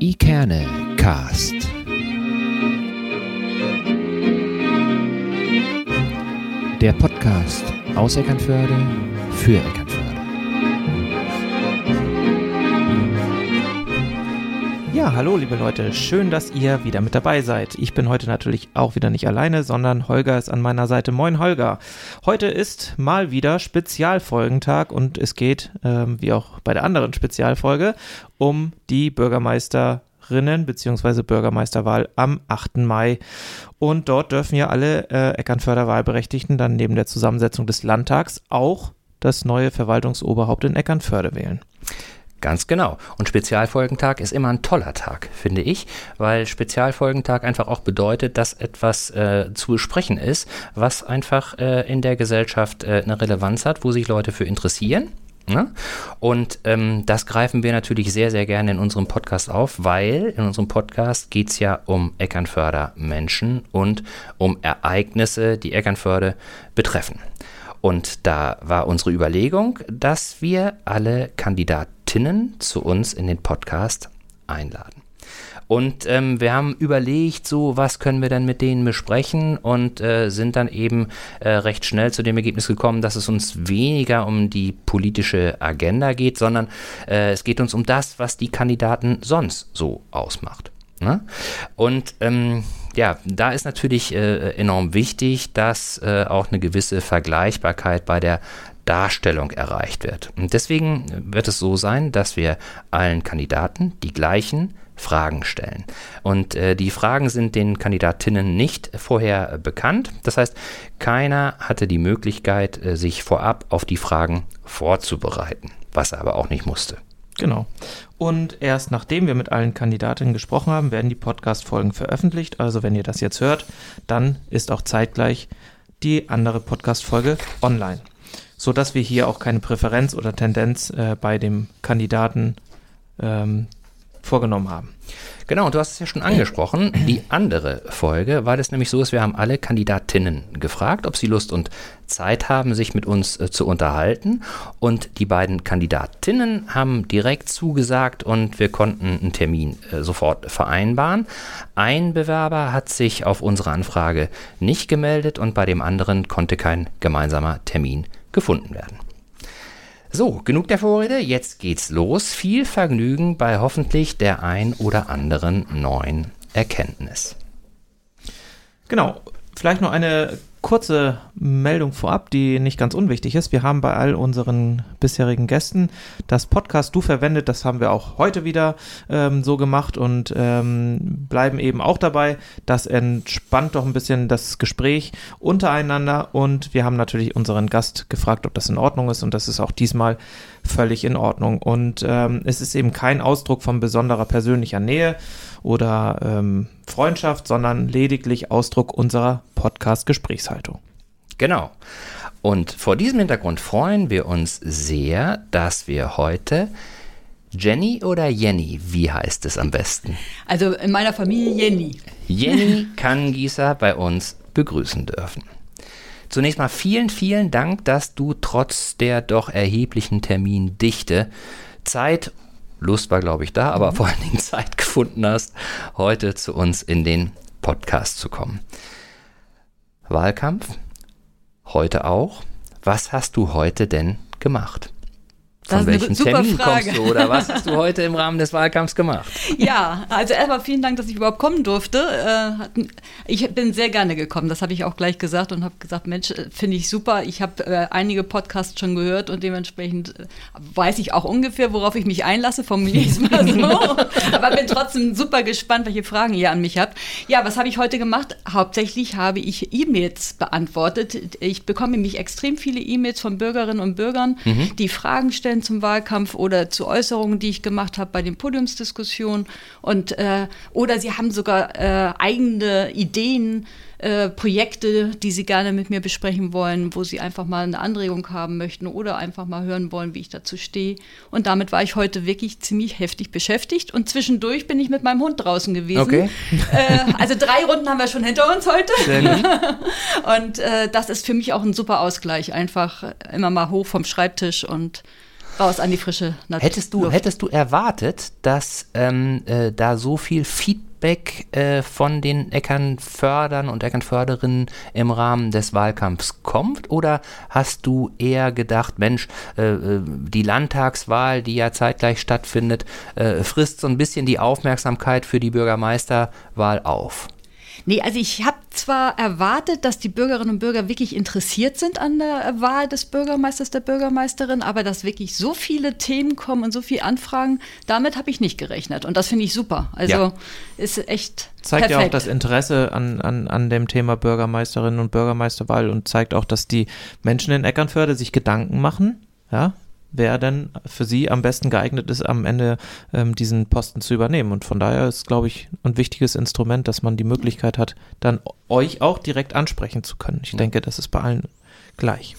Ikerne Cast. Der Podcast aus Eckernförde für Eckernförde. Ja, hallo liebe Leute, schön, dass ihr wieder mit dabei seid. Ich bin heute natürlich auch wieder nicht alleine, sondern Holger ist an meiner Seite. Moin Holger. Heute ist mal wieder Spezialfolgentag und es geht, ähm, wie auch bei der anderen Spezialfolge, um die Bürgermeisterinnen bzw. Bürgermeisterwahl am 8. Mai. Und dort dürfen ja alle äh, Eckernförder dann neben der Zusammensetzung des Landtags auch das neue Verwaltungsoberhaupt in Eckernförde wählen. Ganz genau. Und Spezialfolgentag ist immer ein toller Tag, finde ich, weil Spezialfolgentag einfach auch bedeutet, dass etwas äh, zu besprechen ist, was einfach äh, in der Gesellschaft äh, eine Relevanz hat, wo sich Leute für interessieren. Ne? Und ähm, das greifen wir natürlich sehr, sehr gerne in unserem Podcast auf, weil in unserem Podcast geht es ja um Eckernförder Menschen und um Ereignisse, die Eckernförde betreffen. Und da war unsere Überlegung, dass wir alle Kandidatinnen zu uns in den Podcast einladen. Und ähm, wir haben überlegt, so was können wir denn mit denen besprechen und äh, sind dann eben äh, recht schnell zu dem Ergebnis gekommen, dass es uns weniger um die politische Agenda geht, sondern äh, es geht uns um das, was die Kandidaten sonst so ausmacht. Ne? Und ähm, ja, da ist natürlich äh, enorm wichtig, dass äh, auch eine gewisse Vergleichbarkeit bei der Darstellung erreicht wird. Und deswegen wird es so sein, dass wir allen Kandidaten die gleichen Fragen stellen. Und äh, die Fragen sind den Kandidatinnen nicht vorher bekannt. Das heißt, keiner hatte die Möglichkeit, äh, sich vorab auf die Fragen vorzubereiten, was er aber auch nicht musste. Genau. Und erst nachdem wir mit allen Kandidatinnen gesprochen haben, werden die Podcast-Folgen veröffentlicht. Also wenn ihr das jetzt hört, dann ist auch zeitgleich die andere Podcast-Folge online. Sodass wir hier auch keine Präferenz oder Tendenz äh, bei dem Kandidaten ähm, vorgenommen haben. Genau, und du hast es ja schon angesprochen. Die andere Folge war das nämlich so, dass wir haben alle Kandidatinnen gefragt, ob sie Lust und Zeit haben, sich mit uns äh, zu unterhalten. Und die beiden Kandidatinnen haben direkt zugesagt und wir konnten einen Termin äh, sofort vereinbaren. Ein Bewerber hat sich auf unsere Anfrage nicht gemeldet und bei dem anderen konnte kein gemeinsamer Termin gefunden werden. So, genug der Vorrede, jetzt geht's los. Viel Vergnügen bei hoffentlich der ein oder anderen neuen Erkenntnis. Genau, vielleicht noch eine kurze Meldung vorab, die nicht ganz unwichtig ist. Wir haben bei all unseren bisherigen Gästen das Podcast Du verwendet. Das haben wir auch heute wieder ähm, so gemacht und ähm, bleiben eben auch dabei. Das entspannt doch ein bisschen das Gespräch untereinander und wir haben natürlich unseren Gast gefragt, ob das in Ordnung ist und das ist auch diesmal völlig in Ordnung. Und ähm, es ist eben kein Ausdruck von besonderer persönlicher Nähe oder ähm, Freundschaft, sondern lediglich Ausdruck unserer Podcast-Gesprächshaltung. Genau. Und vor diesem Hintergrund freuen wir uns sehr, dass wir heute Jenny oder Jenny, wie heißt es am besten? Also in meiner Familie Jenny. Jenny Kannengießer bei uns begrüßen dürfen. Zunächst mal vielen, vielen Dank, dass du trotz der doch erheblichen Termindichte Zeit Lust war, glaube ich, da, aber mhm. vor allen Dingen Zeit gefunden hast, heute zu uns in den Podcast zu kommen. Wahlkampf? Heute auch. Was hast du heute denn gemacht? Von welchem Termin Frage. kommst du oder was hast du heute im Rahmen des Wahlkampfs gemacht? Ja, also erstmal vielen Dank, dass ich überhaupt kommen durfte. Äh, ich bin sehr gerne gekommen, das habe ich auch gleich gesagt und habe gesagt, Mensch, äh, finde ich super. Ich habe äh, einige Podcasts schon gehört und dementsprechend weiß ich auch ungefähr, worauf ich mich einlasse, formuliere ich es mal so. Aber bin trotzdem super gespannt, welche Fragen ihr an mich habt. Ja, was habe ich heute gemacht? Hauptsächlich habe ich E-Mails beantwortet. Ich bekomme nämlich extrem viele E-Mails von Bürgerinnen und Bürgern, mhm. die Fragen stellen Stellen zum Wahlkampf oder zu Äußerungen, die ich gemacht habe bei den Podiumsdiskussionen. Und, äh, oder sie haben sogar äh, eigene Ideen, äh, Projekte, die sie gerne mit mir besprechen wollen, wo sie einfach mal eine Anregung haben möchten oder einfach mal hören wollen, wie ich dazu stehe. Und damit war ich heute wirklich ziemlich heftig beschäftigt. Und zwischendurch bin ich mit meinem Hund draußen gewesen. Okay. Äh, also drei Runden haben wir schon hinter uns heute. und äh, das ist für mich auch ein super Ausgleich. Einfach immer mal hoch vom Schreibtisch und raus an die frische Natur. Hättest du, hättest du erwartet, dass ähm, äh, da so viel Feedback äh, von den Eckernfördern und Eckernförderinnen im Rahmen des Wahlkampfs kommt? Oder hast du eher gedacht, Mensch, äh, äh die Landtagswahl, die ja zeitgleich stattfindet, äh, frisst so ein bisschen die Aufmerksamkeit für die Bürgermeisterwahl auf? Nee, also ich habe zwar erwartet, dass die Bürgerinnen und Bürger wirklich interessiert sind an der Wahl des Bürgermeisters, der Bürgermeisterin, aber dass wirklich so viele Themen kommen und so viele Anfragen, damit habe ich nicht gerechnet. Und das finde ich super. Also ja. ist echt. Zeigt perfekt. ja auch das Interesse an, an, an dem Thema Bürgermeisterinnen und Bürgermeisterwahl und zeigt auch, dass die Menschen in Eckernförde sich Gedanken machen, ja, wer denn für sie am besten geeignet ist, am Ende ähm, diesen Posten zu übernehmen. Und von daher ist, glaube ich, ein wichtiges Instrument, dass man die Möglichkeit hat, dann euch auch direkt ansprechen zu können. Ich denke, das ist bei allen gleich.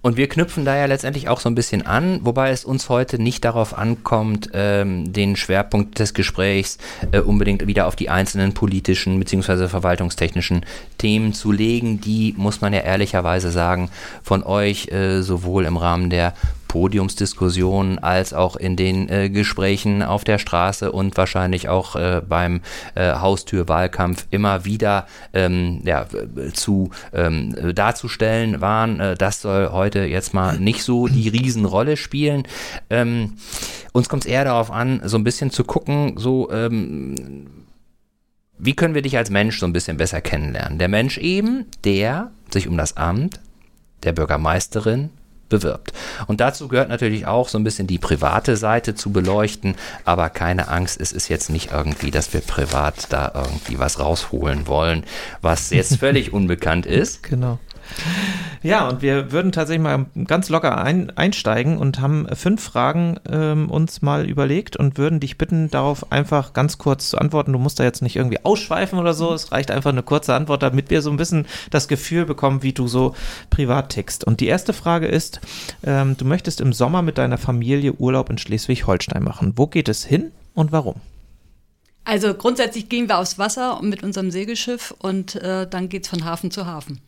Und wir knüpfen da ja letztendlich auch so ein bisschen an, wobei es uns heute nicht darauf ankommt, ähm, den Schwerpunkt des Gesprächs äh, unbedingt wieder auf die einzelnen politischen bzw. verwaltungstechnischen Themen zu legen. Die, muss man ja ehrlicherweise sagen, von euch äh, sowohl im Rahmen der Podiumsdiskussionen als auch in den äh, Gesprächen auf der Straße und wahrscheinlich auch äh, beim äh, Haustürwahlkampf immer wieder ähm, ja, zu ähm, darzustellen waren. Äh, das soll heute jetzt mal nicht so die Riesenrolle spielen. Ähm, uns kommt es eher darauf an, so ein bisschen zu gucken, so ähm, wie können wir dich als Mensch so ein bisschen besser kennenlernen? Der Mensch eben, der sich um das Amt der Bürgermeisterin bewirbt. Und dazu gehört natürlich auch so ein bisschen die private Seite zu beleuchten, aber keine Angst, es ist jetzt nicht irgendwie, dass wir privat da irgendwie was rausholen wollen, was jetzt völlig unbekannt ist. Genau. Ja, und wir würden tatsächlich mal ganz locker ein, einsteigen und haben fünf Fragen ähm, uns mal überlegt und würden dich bitten, darauf einfach ganz kurz zu antworten. Du musst da jetzt nicht irgendwie ausschweifen oder so. Es reicht einfach eine kurze Antwort, damit wir so ein bisschen das Gefühl bekommen, wie du so privat tickst. Und die erste Frage ist, ähm, du möchtest im Sommer mit deiner Familie Urlaub in Schleswig-Holstein machen. Wo geht es hin und warum? Also grundsätzlich gehen wir aufs Wasser mit unserem Segelschiff und äh, dann geht es von Hafen zu Hafen.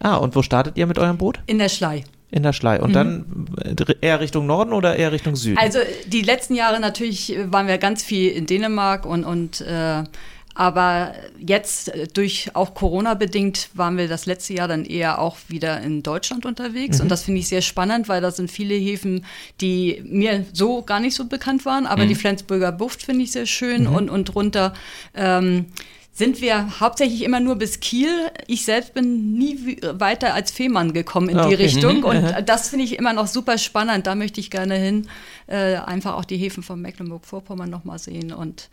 Ah, und wo startet ihr mit eurem Boot? In der Schlei. In der Schlei. Und mhm. dann äh, eher Richtung Norden oder eher Richtung Süden? Also die letzten Jahre natürlich waren wir ganz viel in Dänemark und, und äh, aber jetzt äh, durch auch Corona bedingt waren wir das letzte Jahr dann eher auch wieder in Deutschland unterwegs. Mhm. Und das finde ich sehr spannend, weil da sind viele Häfen, die mir so gar nicht so bekannt waren. Aber mhm. die Flensburger Bucht finde ich sehr schön mhm. und, und runter. Ähm, sind wir hauptsächlich immer nur bis Kiel. Ich selbst bin nie weiter als Fehmarn gekommen in ah, okay. die Richtung. Mhm. Und das finde ich immer noch super spannend. Da möchte ich gerne hin. Äh, einfach auch die Häfen von Mecklenburg-Vorpommern nochmal sehen und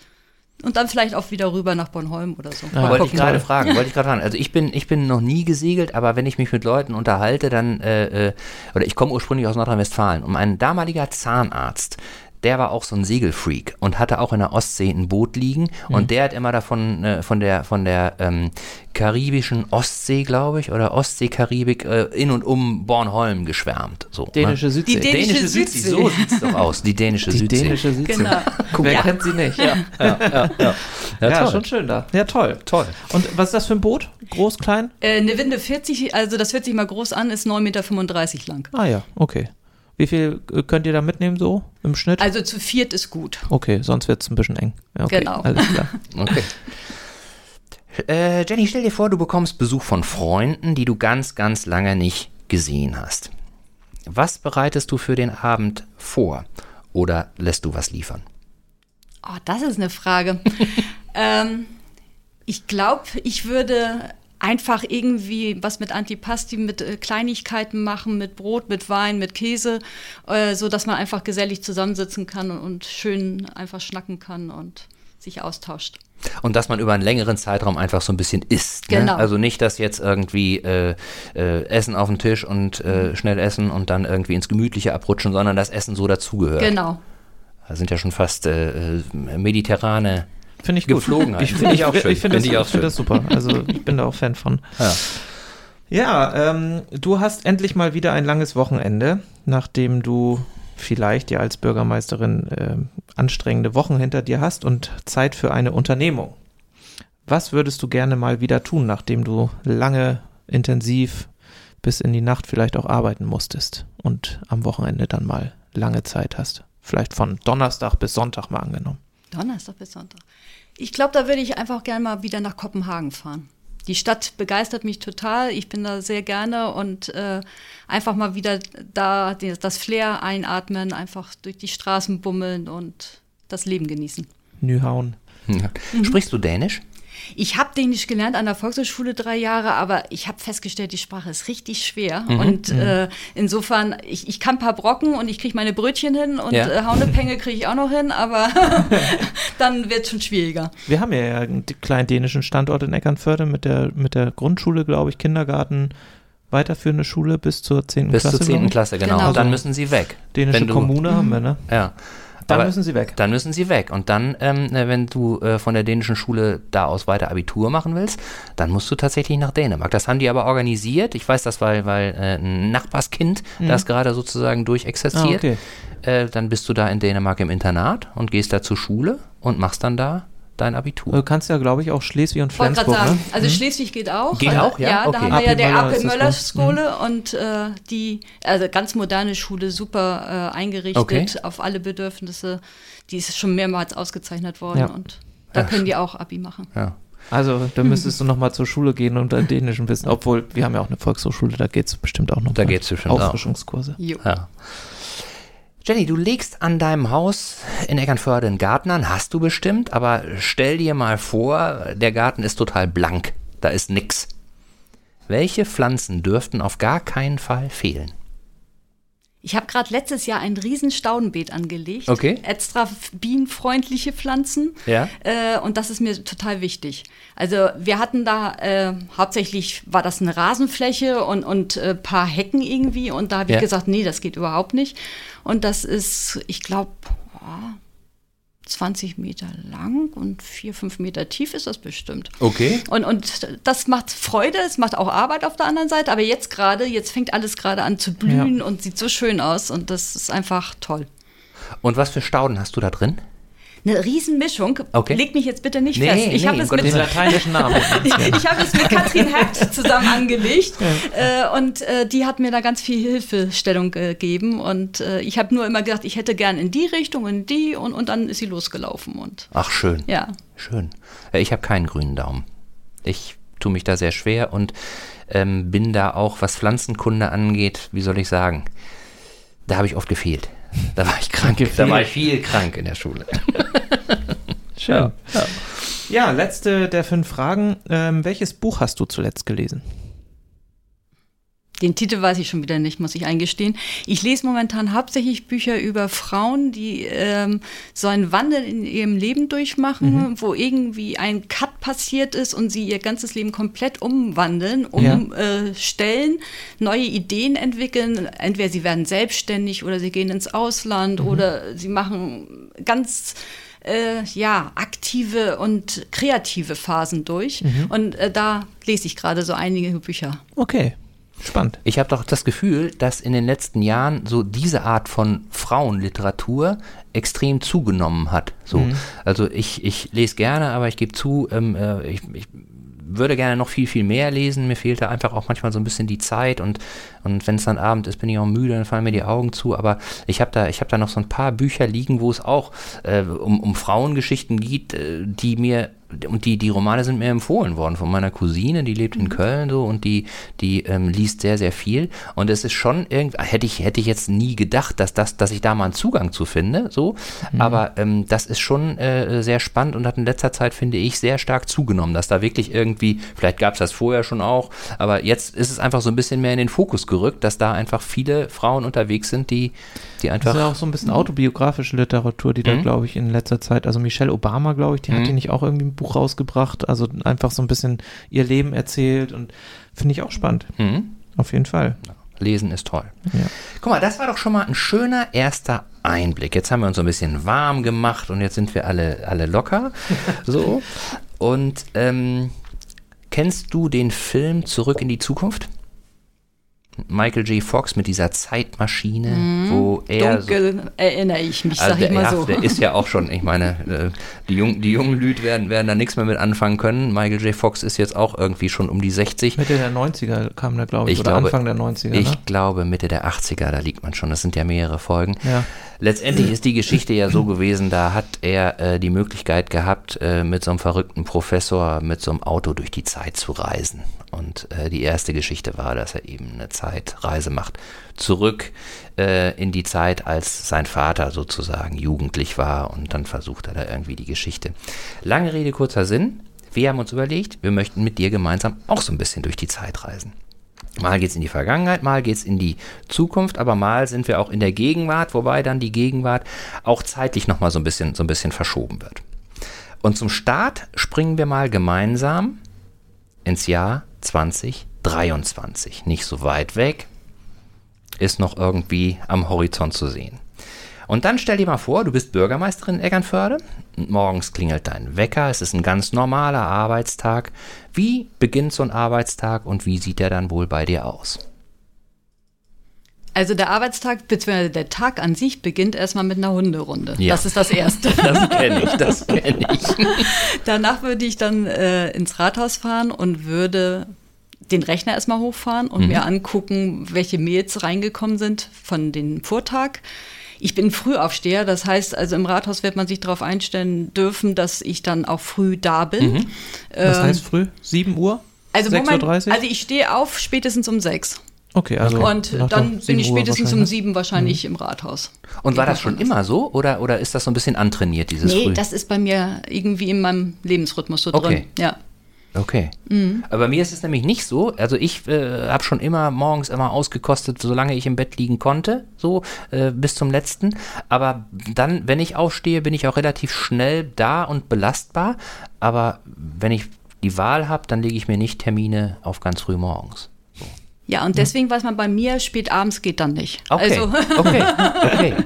und dann vielleicht auch wieder rüber nach Bornholm oder so. Ja, wollte ich gerade fragen, wollte ich gerade fragen. Also ich bin, ich bin noch nie gesegelt, aber wenn ich mich mit Leuten unterhalte, dann, äh, äh oder ich komme ursprünglich aus Nordrhein-Westfalen und mein damaliger Zahnarzt, der war auch so ein Segelfreak und hatte auch in der Ostsee ein Boot liegen mhm. und der hat immer davon äh, von der von der ähm, karibischen Ostsee, glaube ich, oder Ostsee-Karibik äh, in und um Bornholm geschwärmt. So, ne? dänische ne? Südsee. Die dänische, dänische Südsee. Südsee. So sieht es doch aus. Die dänische die Südsee. Dänische Südsee. Genau. Wer ja. kennt sie nicht? Ja, ja, ja, ja. ja, ja schon schön da. Ja, toll. Toll. Und was ist das für ein Boot? Groß, klein? Äh, eine Winde 40, also das hört sich mal groß an, ist 9,35 Meter lang. Ah ja, okay. Wie viel äh, könnt ihr da mitnehmen so im Schnitt? Also zu viert ist gut. Okay, sonst wird es ein bisschen eng. Okay, genau. Alles klar. okay. Äh, Jenny, stell dir vor, du bekommst Besuch von Freunden, die du ganz, ganz lange nicht gesehen hast. Was bereitest du für den Abend vor? Oder lässt du was liefern? Oh, das ist eine Frage. ähm, ich glaube, ich würde einfach irgendwie was mit Antipasti, mit äh, Kleinigkeiten machen, mit Brot, mit Wein, mit Käse, äh, so dass man einfach gesellig zusammensitzen kann und, und schön einfach schnacken kann und sich austauscht. Und dass man über einen längeren Zeitraum einfach so ein bisschen isst. Ne? Genau. Also nicht, dass jetzt irgendwie äh, äh, Essen auf den Tisch und äh, schnell essen und dann irgendwie ins Gemütliche abrutschen, sondern das Essen so dazugehört. Genau. Da sind ja schon fast äh, äh, mediterrane Finde ich gut. Geflogenheit. Ich finde ich, auch schön. Ich finde find das, find das super. Also ich bin da auch Fan von. Ja. Ja, ähm, du hast endlich mal wieder ein langes Wochenende, nachdem du vielleicht ja als Bürgermeisterin äh, anstrengende Wochen hinter dir hast und Zeit für eine Unternehmung. Was würdest du gerne mal wieder tun, nachdem du lange intensiv bis in die Nacht vielleicht auch arbeiten musstest und am Wochenende dann mal lange Zeit hast? Vielleicht von Donnerstag bis Sonntag mal angenommen. Donnerstag bis Sonntag. Ich glaube, da würde ich einfach gerne mal wieder nach Kopenhagen fahren. Die Stadt begeistert mich total. Ich bin da sehr gerne und äh, einfach mal wieder da das Flair einatmen, einfach durch die Straßen bummeln und das Leben genießen. Nyhauen. Ja. Mhm. Sprichst du Dänisch? Ich habe Dänisch gelernt an der Volkshochschule drei Jahre, aber ich habe festgestellt, die Sprache ist richtig schwer. Mhm. Und äh, insofern, ich, ich kann ein paar Brocken und ich kriege meine Brötchen hin und Ja. äh, Haunepenge kriege ich auch noch hin, aber dann wird es schon schwieriger. Wir haben ja einen kleinen dänischen Standort in Eckernförde mit der, mit der Grundschule, glaube ich, Kindergarten, weiterführende Schule bis zur 10. Bis Klasse. zur glaub 10. ich. Klasse, genau. Genau. Und dann müssen sie weg. Dänische Kommune haben wir, ne? Ja. Dann Aber müssen sie weg. Dann müssen sie weg. Und dann, ähm, äh, wenn du äh, von der dänischen Schule da aus weiter Abitur machen willst, dann musst du tatsächlich nach Dänemark. Das haben die aber organisiert. Ich weiß das, weil, weil äh, ein Nachbarskind das gerade sozusagen Ah, durchexerziert. okay. äh, dann bist du da in Dänemark im Internat und gehst da zur Schule und machst dann da dein Abitur. Du kannst ja, glaube ich, auch Schleswig und Wollte gerade Flensburg, sagen, ne? also Schleswig geht auch. Geht Also, auch, ja? Okay. da haben wir ja der AP Möller ne? Schule und äh, die, also ganz moderne Schule, super äh, eingerichtet Okay. auf alle Bedürfnisse. Die ist schon mehrmals ausgezeichnet worden Ja. und da Ja, können die auch Abi machen. Ja. Also, da müsstest du nochmal zur Schule gehen und dein Dänischen wissen. Obwohl, wir haben ja auch eine Volkshochschule, da geht es bestimmt auch noch. Da mal. geht's bestimmt auch. Auffrischungskurse. Ja. Jenny, du legst an deinem Haus in Eckernförde einen Garten an, hast du bestimmt, aber stell dir mal vor, der Garten ist total blank, da ist nix. Welche Pflanzen dürften auf gar keinen Fall fehlen? Ich habe gerade letztes Jahr ein riesen Staudenbeet angelegt. Okay. Extra bienenfreundliche Pflanzen. Ja. Äh, und das ist mir total wichtig. Also wir hatten da, äh, hauptsächlich war das eine Rasenfläche und und äh, paar Hecken irgendwie. Und da habe Ja. ich gesagt, nee, das geht überhaupt nicht. Und das ist, ich glaube, 20 Meter lang und 4, 5 Meter tief ist das bestimmt. Okay. Und, und das macht Freude, es macht auch Arbeit auf der anderen Seite, aber jetzt gerade, jetzt fängt alles gerade an zu blühen und sieht so schön aus und das ist einfach toll. Und was für Stauden hast du da drin? Eine Riesenmischung. Okay. Leg mich jetzt bitte nicht Nee, fest. Ich nee, habe es mit lateinischen Namen. ich habe es mit Katrin Hert zusammen angelegt äh, und äh, die hat mir da ganz viel Hilfestellung gegeben und äh, ich habe nur immer gedacht, ich hätte gern in die Richtung, in die und, und dann ist sie losgelaufen und Ach, schön. ja. Schön. Äh, Ich habe keinen grünen Daumen. Ich tue mich da sehr schwer und ähm, bin da auch, was Pflanzenkunde angeht, wie soll ich sagen, da habe ich oft gefehlt. Da war ich krank. Da war ich viel krank in der Schule. Schön. Ja. ja, letzte der fünf Fragen. Ähm, welches Buch hast du zuletzt gelesen? Den Titel weiß ich schon wieder nicht, muss ich eingestehen. Ich lese momentan hauptsächlich Bücher über Frauen, die ähm, so einen Wandel in ihrem Leben durchmachen, wo irgendwie ein Cut passiert ist und sie ihr ganzes Leben komplett umwandeln, umstellen, neue Ideen entwickeln. Entweder sie werden selbstständig oder sie gehen ins Ausland oder sie machen ganz äh, ja, aktive und kreative Phasen durch. Und äh, da lese ich gerade so einige Bücher. Okay, spannend. Ich habe doch das Gefühl, dass in den letzten Jahren so diese Art von Frauenliteratur extrem zugenommen hat. So, also ich, ich lese gerne, aber ich gebe zu, ähm, äh, ich, ich würde gerne noch viel, viel mehr lesen. Mir fehlt da einfach auch manchmal so ein bisschen die Zeit und, und wenn es dann Abend ist, bin ich auch müde, dann fallen mir die Augen zu. Aber ich habe da, ich habe da noch so ein paar Bücher liegen, wo es auch äh, um, um Frauengeschichten geht, äh, die mir und die, die Romane sind mir empfohlen worden von meiner Cousine, die lebt in Köln so und die, die ähm, liest sehr, sehr viel. Und es ist schon irgendwie, hätte ich, hätte ich jetzt nie gedacht, dass, das, dass ich da mal einen Zugang zu finde, so. Aber ähm, das ist schon äh, sehr spannend und hat in letzter Zeit, finde ich, sehr stark zugenommen, dass da wirklich irgendwie, vielleicht gab es das vorher schon auch, aber jetzt ist es einfach so ein bisschen mehr in den Fokus gerückt, dass da einfach viele Frauen unterwegs sind, die, die Das einfach. ist ja auch so ein bisschen autobiografische Literatur, die da, Mhm. glaube ich, in letzter Zeit, also Michelle Obama, glaube ich, die hat Mhm. die nicht auch irgendwie ein Buch rausgebracht, also einfach so ein bisschen ihr Leben erzählt und finde ich auch spannend. Hm? Auf jeden Fall. Lesen ist toll. Ja. Guck mal, das war doch schon mal ein schöner erster Einblick. Jetzt haben wir uns so ein bisschen warm gemacht und jetzt sind wir alle, alle locker. So. Und ähm, kennst du den Film Zurück in die Zukunft? Michael J. Fox mit dieser Zeitmaschine, wo er. Dunkel so, erinnere ich mich, also sag ich der, mal ja, so. Der ist ja auch schon, ich meine, äh, die, jungen, die jungen Lüd werden, werden da nichts mehr mit anfangen können. Michael J. Fox ist jetzt auch irgendwie schon um die 60. Mitte der 90er kam der, glaube ich, Ich oder glaube- Anfang der 90er. Ich ne? glaube Mitte der 80er, da liegt man schon. Das sind ja mehrere Folgen. Ja. Letztendlich ist die Geschichte ja so gewesen, da hat er äh, die Möglichkeit gehabt, äh, mit so einem verrückten Professor mit so einem Auto durch die Zeit zu reisen. Und äh, die erste Geschichte war, dass er eben eine Zeitreise macht. Zurück äh, in die Zeit, als sein Vater sozusagen jugendlich war und dann versucht er da irgendwie die Geschichte. Lange Rede, kurzer Sinn. Wir haben uns überlegt, wir möchten mit dir gemeinsam auch so ein bisschen durch die Zeit reisen. Mal geht's in die Vergangenheit, mal geht's in die Zukunft, aber mal sind wir auch in der Gegenwart, wobei dann die Gegenwart auch zeitlich nochmal so ein bisschen, so ein bisschen verschoben wird. Und zum Start springen wir mal gemeinsam ins Jahr 2023. Nicht so weit weg, ist noch irgendwie am Horizont zu sehen. Und dann stell dir mal vor, du bist Bürgermeisterin in Eckernförde morgens klingelt dein Wecker, es ist ein ganz normaler Arbeitstag. Wie beginnt so ein Arbeitstag und wie sieht der dann wohl bei dir aus? Also der Arbeitstag bzw. der Tag an sich beginnt erstmal mit einer Hunderunde. Ja. Das ist das Erste. Das kenne ich, das kenne ich. Danach würde ich dann äh, ins Rathaus fahren und würde den Rechner erstmal hochfahren und mir angucken, welche Mails reingekommen sind von dem Vortag. Ich bin Frühaufsteher, das heißt, also im Rathaus wird man sich darauf einstellen dürfen, dass ich dann auch früh da bin. Das Ähm, heißt früh? 7 Uhr? also, Moment, 6.30 Uhr? also ich stehe auf spätestens um sechs. Okay, also. Und dann bin ich 7 Uhr spätestens um sieben wahrscheinlich im Rathaus. Und war das schon immer so oder, oder ist das so ein bisschen antrainiert, dieses Nee, Früh? das ist bei mir irgendwie in meinem Lebensrhythmus so Okay. drin. Ja. Okay. Aber bei mir ist es nämlich nicht so. Also ich äh, habe schon immer morgens immer ausgekostet, solange ich im Bett liegen konnte, so äh, bis zum letzten. Aber dann, wenn ich aufstehe, bin ich auch relativ schnell da und belastbar. Aber wenn ich die Wahl habe, dann lege ich mir nicht Termine auf ganz früh morgens. Ja, und deswegen weiß man bei mir, spät abends geht dann nicht. Okay. Also, okay. Okay.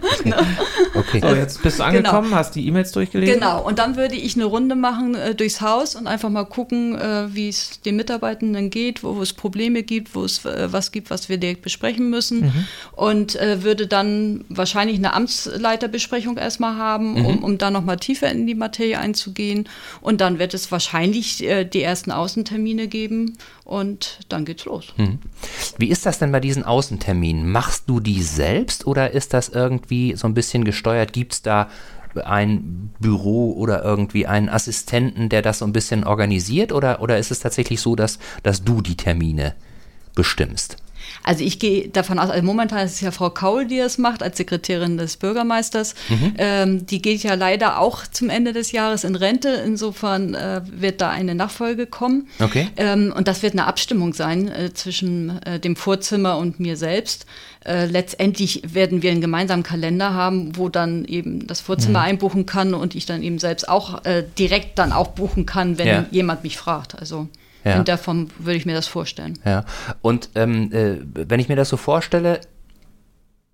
Okay. So, jetzt bist du angekommen, hast die E-Mails durchgelesen. genau. Und dann würde ich eine Runde machen äh, durchs Haus und einfach mal gucken, äh, wie es den Mitarbeitenden geht, wo, wo es Probleme gibt, wo es äh, was gibt, was wir direkt besprechen müssen. Und äh, würde dann wahrscheinlich eine Amtsleiterbesprechung erstmal haben, um, um da nochmal tiefer in die Materie einzugehen. Und dann wird es wahrscheinlich äh, die ersten Außentermine geben und dann geht's los. Wie ist das denn bei diesen Außenterminen? Machst du die selbst oder ist das irgendwie so ein bisschen gesteuert? Gibt es da ein Büro oder irgendwie einen Assistenten, der das so ein bisschen organisiert? Oder, oder ist es tatsächlich so, dass, dass du die Termine bestimmst? Also ich gehe davon aus, also momentan ist es ja Frau Kaul, die das macht, als Sekretärin des Bürgermeisters. Ähm, die geht ja leider auch zum Ende des Jahres in Rente. Insofern äh, wird da eine Nachfolge kommen. Okay. Ähm, und das wird eine Abstimmung sein äh, zwischen äh, dem Vorzimmer und mir selbst. Äh, letztendlich werden wir einen gemeinsamen Kalender haben, wo dann eben das Vorzimmer einbuchen kann und ich dann eben selbst auch äh, direkt dann auch buchen kann, wenn Ja. jemand mich fragt. Also Ja. in der Form würde ich mir das vorstellen. Ja. Und ähm, äh, wenn ich mir das so vorstelle,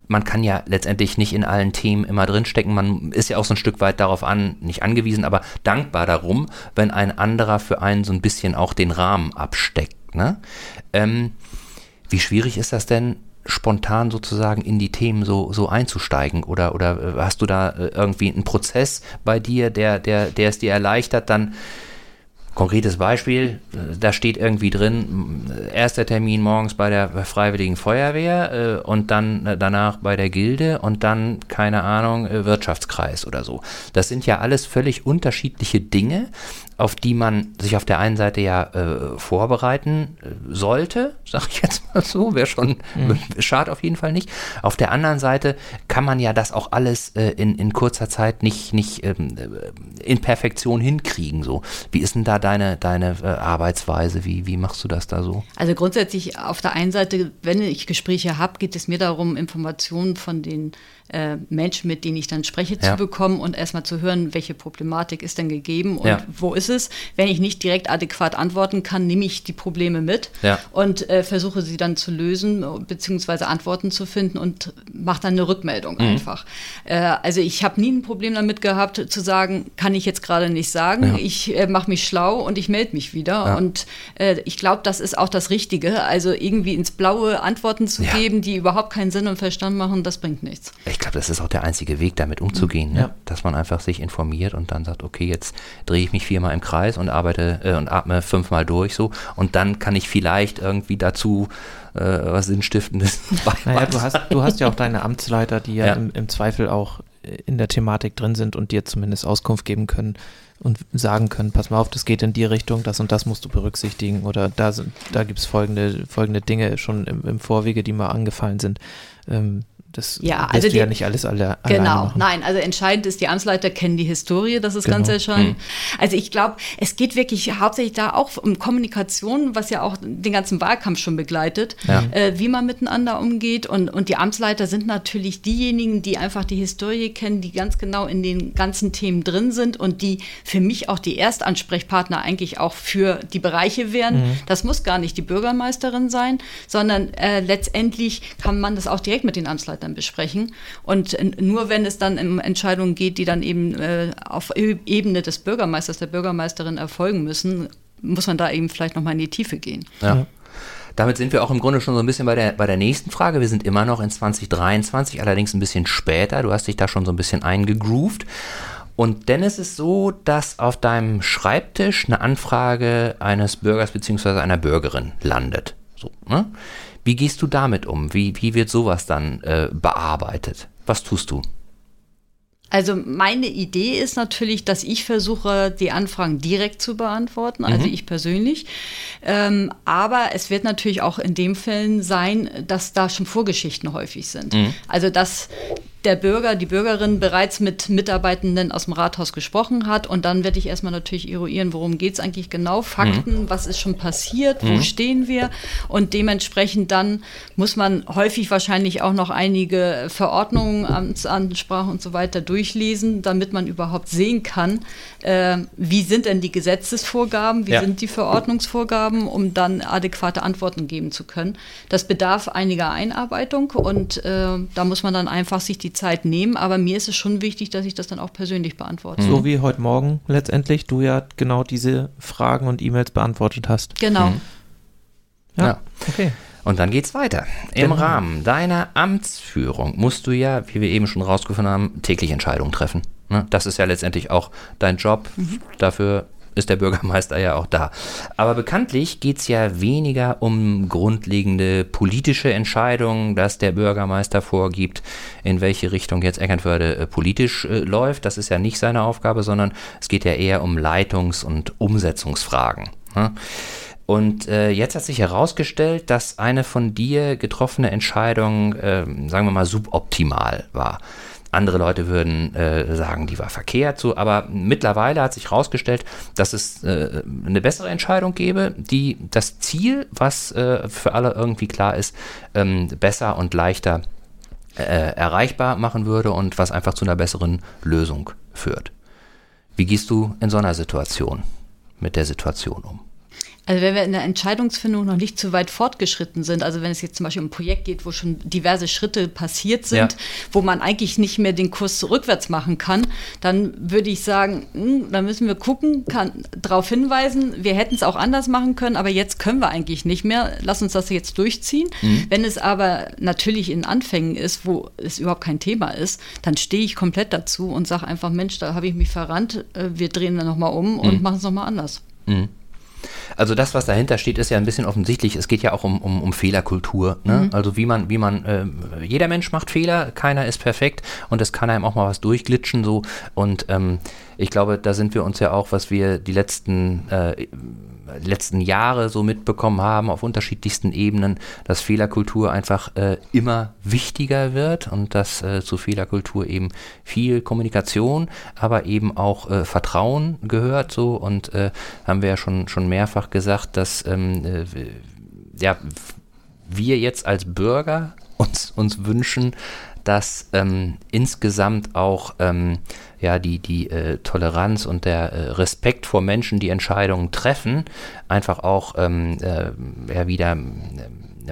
man kann ja letztendlich nicht in allen Themen immer drinstecken. Man ist ja auch so ein Stück weit darauf an, nicht angewiesen, aber dankbar darum, wenn ein anderer für einen so ein bisschen auch den Rahmen absteckt. Ne? Ähm, wie schwierig ist das denn, spontan sozusagen in die Themen so, so einzusteigen? Oder, oder äh, hast du da äh, irgendwie einen Prozess bei dir, der, der, der es dir erleichtert, dann Konkretes Beispiel, äh, da steht irgendwie drin, m, erster Termin morgens bei der Freiwilligen Feuerwehr äh, und dann äh, danach bei der Gilde und dann, keine Ahnung, äh, Wirtschaftskreis oder so. Das sind ja alles völlig unterschiedliche Dinge, auf die man sich auf der einen Seite ja äh, vorbereiten äh, sollte, sag ich jetzt mal so, wäre schon, schade auf jeden Fall nicht. Auf der anderen Seite kann man ja das auch alles äh, in, in kurzer Zeit nicht, nicht ähm, äh, in Perfektion hinkriegen. So. Wie ist denn da deine, deine äh, Arbeitsweise? Wie, wie machst du das da so? Also grundsätzlich auf der einen Seite, wenn ich Gespräche habe, geht es mir darum, Informationen von den äh, Menschen, mit denen ich dann spreche, Ja. zu bekommen und erstmal zu hören, welche Problematik ist denn gegeben und Ja. wo ist es. Wenn ich nicht direkt adäquat antworten kann, nehme ich die Probleme mit Ja. und äh, versuche sie dann zu lösen beziehungsweise Antworten zu finden und mache dann eine Rückmeldung Mhm. einfach. Äh, also ich habe nie ein Problem damit gehabt zu sagen, kann ich jetzt gerade nicht sagen. Ja. Ich äh, mache mich schlau und ich melde mich wieder. Ja. Und äh, ich glaube, das ist auch das Richtige. Also irgendwie ins Blaue Antworten zu geben, die überhaupt keinen Sinn und Verstand machen, das bringt nichts. Ich glaube, das ist auch der einzige Weg, damit umzugehen, ne? Ja. dass man einfach sich informiert und dann sagt, okay, jetzt drehe ich mich viermal im Kreis und arbeite äh, und atme fünfmal durch so und dann kann ich vielleicht irgendwie dazu äh, was Sinnstiftendes Naja, du hast, du hast ja auch deine Amtsleiter, die ja, Ja. Im, im Zweifel auch äh, in der Thematik drin sind und dir zumindest Auskunft geben können und sagen können, pass mal auf, das geht in die Richtung, das und das musst du berücksichtigen oder da, sind, da gibt es folgende, folgende Dinge schon im, im Vorwege, die mal angefallen sind. Ähm, das Ja, also du ja die- nicht alles alle, Genau, machen. nein, also entscheidend ist, die Amtsleiter kennen die Historie, das ist Genau. ganz entscheidend. Mhm. Also ich glaube, es geht wirklich hauptsächlich da auch um Kommunikation, was ja auch den ganzen Wahlkampf schon begleitet, Ja. äh, wie man miteinander umgeht. Und, und die Amtsleiter sind natürlich diejenigen, die einfach die Historie kennen, die ganz genau in den ganzen Themen drin sind und die für mich auch die Erstansprechpartner eigentlich auch für die Bereiche wären. Das muss gar nicht die Bürgermeisterin sein, sondern äh, letztendlich kann man das auch direkt mit den Amtsleitern besprechen. Und nur wenn es dann um Entscheidungen geht, die dann eben äh, auf E- Ebene des Bürgermeisters, der Bürgermeisterin erfolgen müssen, muss man da eben vielleicht nochmal in die Tiefe gehen. Ja. Damit sind wir auch im Grunde schon so ein bisschen bei der, bei der nächsten Frage. Wir sind immer noch in 2023, allerdings ein bisschen später. Du hast dich da schon so ein bisschen eingegroovt. Und denn es ist so, dass auf deinem Schreibtisch eine Anfrage eines Bürgers bzw. einer Bürgerin landet. So, ne? Wie gehst du damit um? Wie, wie wird sowas dann äh, bearbeitet? Was tust du? Also meine Idee ist natürlich, dass ich versuche, die Anfragen direkt zu beantworten, also ich persönlich. Ähm, aber es wird natürlich auch in den Fällen sein, dass da schon Vorgeschichten häufig sind. Also dass der Bürger, die Bürgerin bereits mit Mitarbeitenden aus dem Rathaus gesprochen hat. Und dann werde ich erstmal natürlich eruieren, worum geht es eigentlich genau, Fakten, was ist schon passiert, wo stehen wir? Und dementsprechend dann muss man häufig wahrscheinlich auch noch einige Verordnungen, Amtsansprachen und so weiter durchlesen, damit man überhaupt sehen kann, äh, wie sind denn die Gesetzesvorgaben, wie Ja. sind die Verordnungsvorgaben, um dann adäquate Antworten geben zu können. Das bedarf einiger Einarbeitung und äh, da muss man dann einfach sich die Zeit nehmen, aber mir ist es schon wichtig, dass ich das dann auch persönlich beantworte. So wie heute Morgen letztendlich du ja genau diese Fragen und E-Mails beantwortet hast. Genau. Ja, Ja. okay. Und dann geht's weiter. Im Genau. Rahmen deiner Amtsführung musst du ja, wie wir eben schon rausgefunden haben, täglich Entscheidungen treffen. Ne? Das ist ja letztendlich auch dein Job. Dafür ist der Bürgermeister ja auch da. Aber bekanntlich geht's ja weniger um grundlegende politische Entscheidungen, dass der Bürgermeister vorgibt, in welche Richtung jetzt Eckernförde äh, politisch äh, läuft. Das ist ja nicht seine Aufgabe, sondern es geht ja eher um Leitungs- und Umsetzungsfragen. Ne? Und äh, jetzt hat sich herausgestellt, dass eine von dir getroffene Entscheidung, ähm, sagen wir mal, suboptimal war. Andere Leute würden äh, sagen, die war verkehrt, so, aber mittlerweile hat sich herausgestellt, dass es äh, eine bessere Entscheidung gäbe, die das Ziel, was äh, für alle irgendwie klar ist, ähm, besser und leichter äh, erreichbar machen würde und was einfach zu einer besseren Lösung führt. Wie gehst du in so einer Situation mit der Situation um? Also wenn wir in der Entscheidungsfindung noch nicht zu weit fortgeschritten sind, also wenn es jetzt zum Beispiel um ein Projekt geht, wo schon diverse Schritte passiert sind, Ja. wo man eigentlich nicht mehr den Kurs rückwärts machen kann, dann würde ich sagen, hm, da müssen wir gucken, kann darauf hinweisen, wir hätten es auch anders machen können, aber jetzt können wir eigentlich nicht mehr. Lass uns das jetzt durchziehen. Wenn es aber natürlich in Anfängen ist, wo es überhaupt kein Thema ist, dann stehe ich komplett dazu und sage einfach, Mensch, da habe ich mich verrannt, äh, wir drehen dann nochmal um und machen es nochmal anders. Also das, was dahinter steht, ist ja ein bisschen offensichtlich. Es geht ja auch um, um, um Fehlerkultur. Ne? Also wie man, wie man, äh, jeder Mensch macht Fehler, keiner ist perfekt und es kann einem auch mal was durchglitschen so. Und ähm, ich glaube, da sind wir uns ja auch, was wir die letzten äh, letzten Jahre so mitbekommen haben, auf unterschiedlichsten Ebenen, dass Fehlerkultur einfach äh, immer wichtiger wird und dass äh, zu Fehlerkultur eben viel Kommunikation, aber eben auch äh, Vertrauen gehört so. Und äh, haben wir ja schon, schon mehrfach gesagt, dass ähm, äh, ja, wir jetzt als Bürger uns, uns wünschen, dass ähm, insgesamt auch ähm, ja, die, die äh, Toleranz und der äh, Respekt vor Menschen, die Entscheidungen treffen, einfach auch ähm, äh, ja, wieder ähm,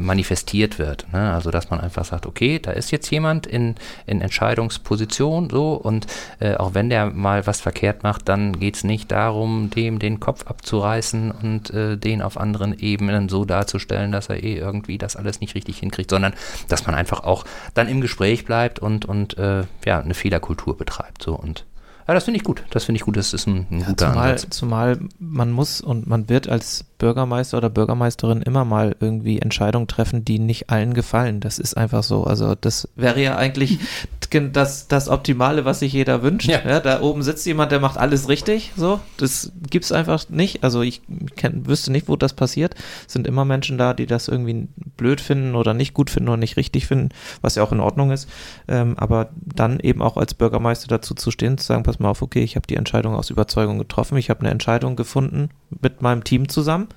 manifestiert wird. Ne? Also dass man einfach sagt, okay, da ist jetzt jemand in, in Entscheidungsposition so und äh, auch wenn der mal was verkehrt macht, dann geht es nicht darum, dem den Kopf abzureißen und äh, den auf anderen Ebenen so darzustellen, dass er eh irgendwie das alles nicht richtig hinkriegt, sondern dass man einfach auch dann im Gespräch bleibt und, und äh, ja, eine Fehlerkultur betreibt. So und ja, das finde ich gut. Das finde ich gut. Das ist ein, ein ja, guter zumal, Ansatz. Zumal man muss und man wird als Bürgermeister oder Bürgermeisterin immer mal irgendwie Entscheidungen treffen, die nicht allen gefallen. Das ist einfach so. Also das wäre ja eigentlich das, das Optimale, was sich jeder wünscht. Ja. ja. da oben sitzt jemand, der macht alles richtig. So, das gibt es einfach nicht. Also ich kenn, wüsste nicht, wo das passiert. Es sind immer Menschen da, die das irgendwie blöd finden oder nicht gut finden oder nicht richtig finden, was ja auch in Ordnung ist. Ähm, aber dann eben auch als Bürgermeister dazu zu stehen, zu sagen, pass mal auf, okay, ich habe die Entscheidung aus Überzeugung getroffen, ich habe eine Entscheidung gefunden mit meinem Team zusammen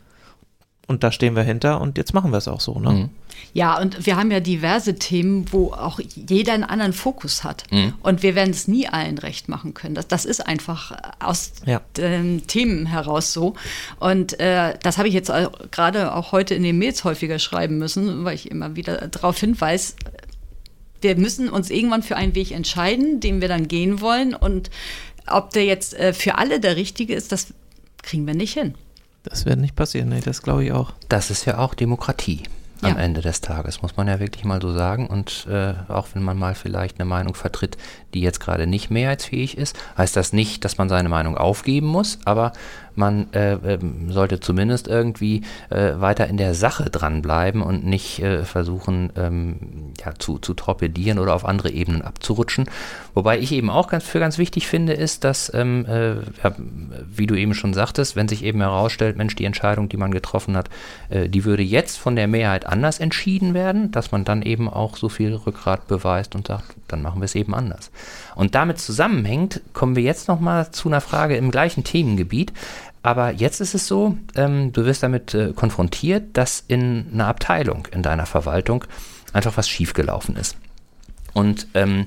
und da stehen wir hinter und jetzt machen wir es auch so. Ne? Mhm. Ja, und wir haben ja diverse Themen, wo auch jeder einen anderen Fokus hat. Mhm. Und wir werden es nie allen recht machen können. Das, das ist einfach aus ja. den Themen heraus so. Und äh, das habe ich jetzt gerade auch heute in den Mails häufiger schreiben müssen, weil ich immer wieder darauf hinweise, wir müssen uns irgendwann für einen Weg entscheiden, den wir dann gehen wollen. Und ob der jetzt äh, für alle der richtige ist, das kriegen wir nicht hin. Das wird nicht passieren, nee, das glaube ich auch. Das ist ja auch Demokratie am ja. Ende des Tages, muss man ja wirklich mal so sagen. Und äh, auch wenn man mal vielleicht eine Meinung vertritt, die jetzt gerade nicht mehrheitsfähig ist, heißt das nicht, dass man seine Meinung aufgeben muss, aber man äh, äh, sollte zumindest irgendwie äh, weiter in der Sache dranbleiben und nicht äh, versuchen ähm, ja, zu, zu torpedieren oder auf andere Ebenen abzurutschen. Wobei ich eben auch ganz, für ganz wichtig finde, ist, dass, ähm, äh, ja, wie du eben schon sagtest, wenn sich eben herausstellt, Mensch, die Entscheidung, die man getroffen hat, äh, die würde jetzt von der Mehrheit anders entschieden werden, dass man dann eben auch so viel Rückgrat beweist und sagt, dann machen wir es eben anders. Und damit zusammenhängt, kommen wir jetzt nochmal zu einer Frage im gleichen Themengebiet. Aber jetzt ist es so, ähm, du wirst damit äh, konfrontiert, dass in einer Abteilung in deiner Verwaltung einfach was schiefgelaufen ist. Und ähm,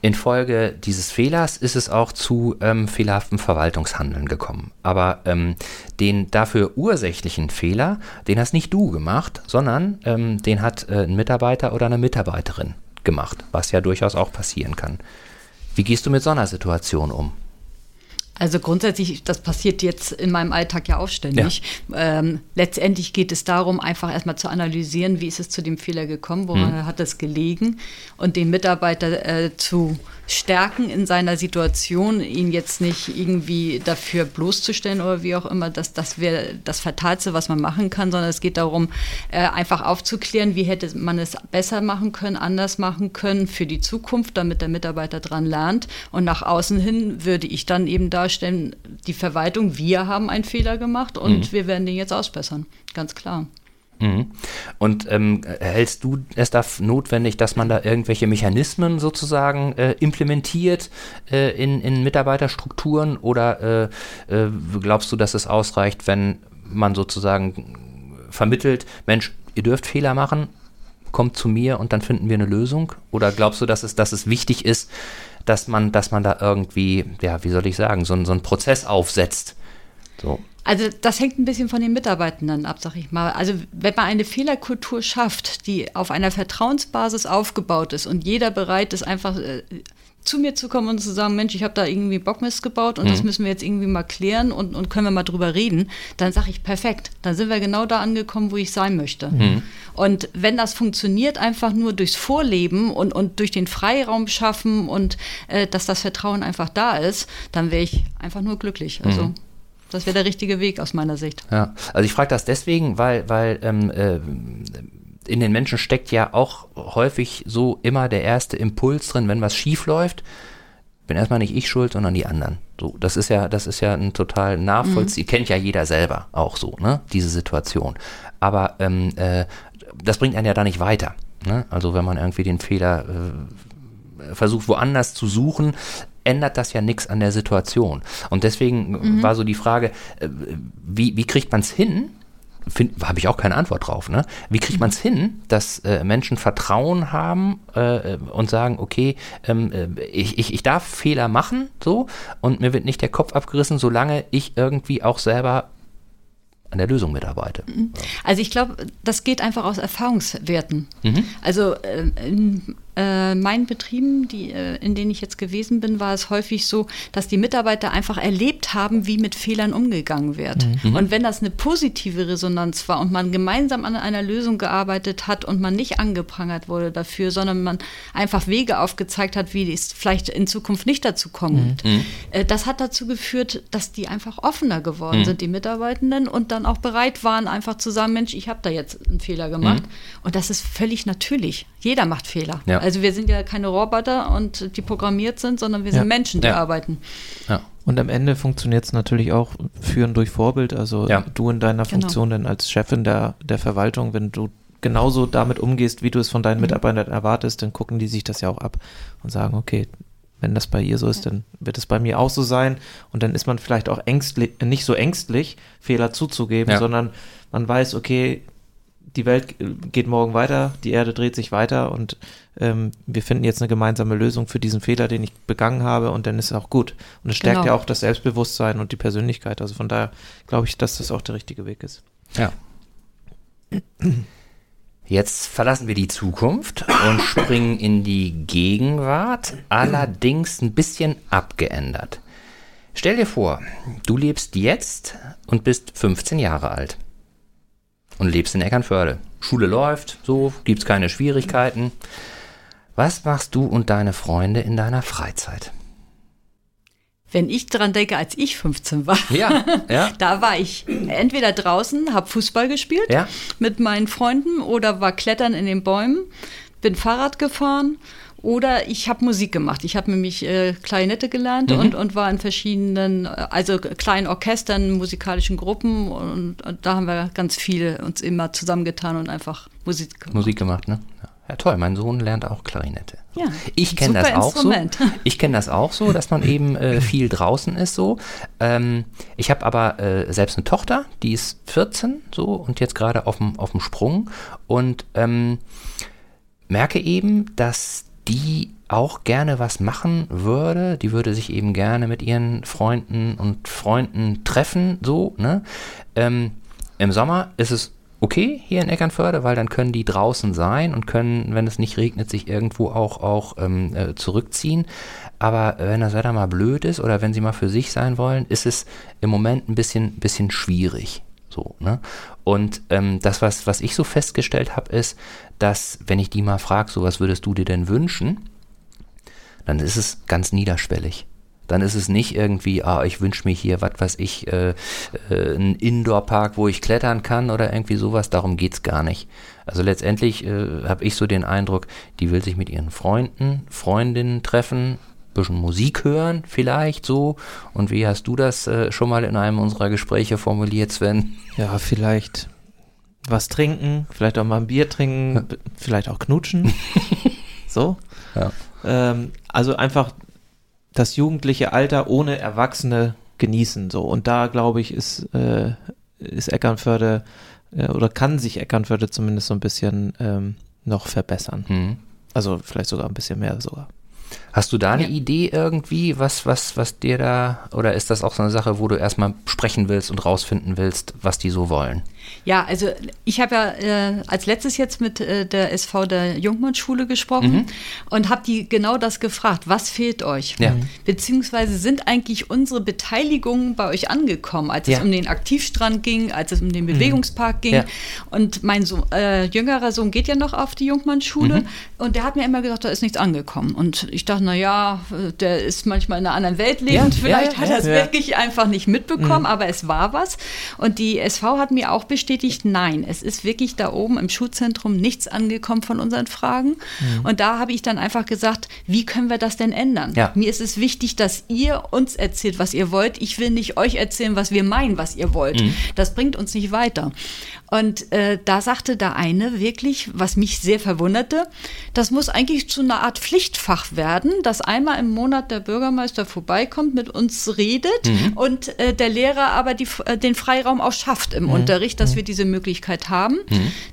infolge dieses Fehlers ist es auch zu ähm, fehlerhaftem Verwaltungshandeln gekommen. Aber ähm, den dafür ursächlichen Fehler, den hast nicht du gemacht, sondern ähm, den hat äh, ein Mitarbeiter oder eine Mitarbeiterin gemacht, was ja durchaus auch passieren kann. Wie gehst du mit so einer Situation um? Also grundsätzlich, das passiert jetzt in meinem Alltag ja auch ständig. Ja. Ähm, letztendlich geht es darum, einfach erstmal zu analysieren, wie ist es zu dem Fehler gekommen, woran mhm. hat es gelegen und den Mitarbeiter äh, zu stärken in seiner Situation, ihn jetzt nicht irgendwie dafür bloßzustellen oder wie auch immer, dass das wäre das Fatalste, was man machen kann, sondern es geht darum, äh, einfach aufzuklären, wie hätte man es besser machen können, anders machen können für die Zukunft, damit der Mitarbeiter dran lernt. Und nach außen hin würde ich dann eben darstellen, die Verwaltung, wir haben einen Fehler gemacht und mhm. wir werden den jetzt ausbessern. Ganz klar. Mhm. Und ähm, hältst du es da notwendig, dass man da irgendwelche Mechanismen sozusagen äh, implementiert äh, in, in Mitarbeiterstrukturen oder äh, äh, glaubst du, dass es ausreicht, wenn man sozusagen vermittelt, Mensch, ihr dürft Fehler machen, kommt zu mir und dann finden wir eine Lösung? Oder glaubst du, dass es, dass es wichtig ist, dass man, dass man da irgendwie, ja, wie soll ich sagen, so, so einen Prozess aufsetzt? So. Also das hängt ein bisschen von den Mitarbeitenden ab, sag ich mal. Also wenn man eine Fehlerkultur schafft, die auf einer Vertrauensbasis aufgebaut ist und jeder bereit ist, einfach äh, zu mir zu kommen und zu sagen, Mensch, ich habe da irgendwie Bockmist gebaut und mhm. das müssen wir jetzt irgendwie mal klären und, und können wir mal drüber reden, dann sage ich, perfekt, dann sind wir genau da angekommen, wo ich sein möchte. Mhm. Und wenn das funktioniert, einfach nur durchs Vorleben und, und durch den Freiraum schaffen und äh, dass das Vertrauen einfach da ist, dann wäre ich einfach nur glücklich. Also mhm. Das wäre der richtige Weg aus meiner Sicht. Ja, also ich frage das deswegen, weil, weil ähm, äh, in den Menschen steckt ja auch häufig so immer der erste Impuls drin, wenn was schief läuft, bin erstmal nicht ich schuld, sondern die anderen. So, das ist ja, das ist ja ein total nachvollziehbar, mhm. kennt ja jeder selber auch so, ne, diese Situation. Aber ähm, äh, das bringt einen ja da nicht weiter. Ne? Also wenn man irgendwie den Fehler äh, versucht, woanders zu suchen, ändert das ja nichts an der Situation. Und deswegen mhm. war so die Frage, äh, wie, wie kriegt man es hin, habe ich auch keine Antwort drauf. Ne? Wie kriegt man es hin, dass äh, Menschen Vertrauen haben äh, und sagen, okay, ähm, äh, ich, ich, ich darf Fehler machen, so, und mir wird nicht der Kopf abgerissen, solange ich irgendwie auch selber an der Lösung mitarbeite. Also ich glaube, das geht einfach aus Erfahrungswerten. Mhm. Also äh, äh, meinen Betrieben, die, äh, in denen ich jetzt gewesen bin, war es häufig so, dass die Mitarbeiter einfach erlebt haben, wie mit Fehlern umgegangen wird. Mhm. Und wenn das eine positive Resonanz war und man gemeinsam an einer Lösung gearbeitet hat und man nicht angeprangert wurde dafür, sondern man einfach Wege aufgezeigt hat, wie es vielleicht in Zukunft nicht dazu kommt, Mhm. äh, das hat dazu geführt, dass die einfach offener geworden Mhm. sind, die Mitarbeitenden, und dann auch bereit waren, einfach zu sagen, Mensch, ich habe da jetzt einen Fehler gemacht. Und das ist völlig natürlich. Jeder macht Fehler. Mhm. Ja. Also wir sind ja keine Roboter und die programmiert sind, sondern wir sind Ja. Menschen, die Ja. arbeiten. Ja. Und am Ende funktioniert es natürlich auch führen durch Vorbild. Also Ja. du in deiner Genau. Funktion dann als Chefin der, der Verwaltung, wenn du genauso damit umgehst, wie du es von deinen Mitarbeitern erwartest, dann gucken die sich das ja auch ab und sagen, okay, wenn das bei ihr so ist, dann wird es bei mir auch so sein. Und dann ist man vielleicht auch ängstlich, nicht so ängstlich, Fehler zuzugeben, Ja. sondern man weiß, okay, die Welt geht morgen weiter, die Erde dreht sich weiter und ähm, wir finden jetzt eine gemeinsame Lösung für diesen Fehler, den ich begangen habe und dann ist es auch gut. Und es stärkt Genau. ja auch das Selbstbewusstsein und die Persönlichkeit. Also von daher glaube ich, dass das auch der richtige Weg ist. Ja. Jetzt verlassen wir die Zukunft und springen in die Gegenwart, allerdings ein bisschen abgeändert. Stell dir vor, du lebst jetzt und bist 15 Jahre alt und lebst in Eckernförde. Schule läuft, so, gibt's keine Schwierigkeiten. Was machst du und deine Freunde in deiner Freizeit? Wenn ich dran denke, als ich 15 war, Ja, ja, da war ich entweder draußen, habe Fußball gespielt ja. mit meinen Freunden oder war klettern in den Bäumen, bin Fahrrad gefahren oder ich habe Musik gemacht. Ich habe nämlich äh, Klarinette gelernt Mhm. und, und war in verschiedenen, äh, also kleinen Orchestern, musikalischen Gruppen und, und da haben wir ganz viel uns immer zusammengetan und einfach Musik gemacht. Musik gemacht, ne? Ja. ja, toll. Mein Sohn lernt auch Klarinette. Ja, Ich kenne das auch so. Ich kenne das auch so, dass man eben äh, viel draußen ist so. Ähm, ich habe aber äh, selbst eine Tochter, die ist 14 so und jetzt gerade auf dem auf dem Sprung und ähm, merke eben, dass die auch gerne was machen würde. Die würde sich eben gerne mit ihren Freunden und Freunden treffen, so, ne? Ähm, Im Sommer ist es okay hier in Eckernförde, weil dann können die draußen sein und können, wenn es nicht regnet, sich irgendwo auch, auch ähm, äh, zurückziehen. Aber wenn das Wetter mal blöd ist oder wenn sie mal für sich sein wollen, ist es im Moment ein bisschen, bisschen schwierig. So, ne? Und ähm, das, was, was ich so festgestellt habe, ist, dass, wenn ich die mal frage, so was würdest du dir denn wünschen, dann ist es ganz niederschwellig. Dann ist es nicht irgendwie, ah, ich wünsche mir hier, was weiß ich, äh, äh, einen Indoor-Park, wo ich klettern kann oder irgendwie sowas. Darum geht's gar nicht. Also letztendlich äh, habe ich so den Eindruck, die will sich mit ihren Freunden, Freundinnen treffen, bisschen Musik hören vielleicht so. Und wie hast du das äh, schon mal in einem unserer Gespräche formuliert, Sven? Ja, vielleicht was trinken, vielleicht auch mal ein Bier trinken, b- vielleicht auch knutschen. so. Ja. Ähm, also einfach das jugendliche Alter ohne Erwachsene genießen. So. Und da, glaube ich, ist, äh, ist Eckernförde äh, oder kann sich Eckernförde zumindest so ein bisschen ähm, noch verbessern. Hm. Also vielleicht sogar ein bisschen mehr sogar. Hast du da eine Ja. Idee irgendwie, was, was, was dir da, oder ist das auch so eine Sache, wo du erstmal sprechen willst und rausfinden willst, was die so wollen? Ja, also ich habe ja äh, als letztes jetzt mit äh, der SV der Jungmann-Schule gesprochen Mhm. und habe die genau das gefragt. Was fehlt euch? Ja. Beziehungsweise sind eigentlich unsere Beteiligungen bei euch angekommen, als Ja. es um den Aktivstrand ging, als es um den Bewegungspark ging. Ja. Und mein Sohn, äh, jüngerer Sohn geht ja noch auf die Jungmann-Schule Mhm. und der hat mir immer gesagt, da ist nichts angekommen. Und ich dachte, na ja, äh, der ist manchmal in einer anderen Welt lebend. Ja, Vielleicht ja, hat er es wirklich einfach nicht mitbekommen, aber es war was. Und die SV hat mir auch bestätigt, nein, es ist wirklich da oben im Schulzentrum nichts angekommen von unseren Fragen. Und da habe ich dann einfach gesagt, wie können wir das denn ändern? Mir ist es wichtig, dass ihr uns erzählt, was ihr wollt. Ich will nicht euch erzählen, was wir meinen, was ihr wollt. Das bringt uns nicht weiter. Und äh, da sagte der eine wirklich, was mich sehr verwunderte, das muss eigentlich zu einer Art Pflichtfach werden, dass einmal im Monat der Bürgermeister vorbeikommt, mit uns redet und äh, der Lehrer aber die, äh, den Freiraum auch schafft im Unterricht, dass wir diese Möglichkeit haben.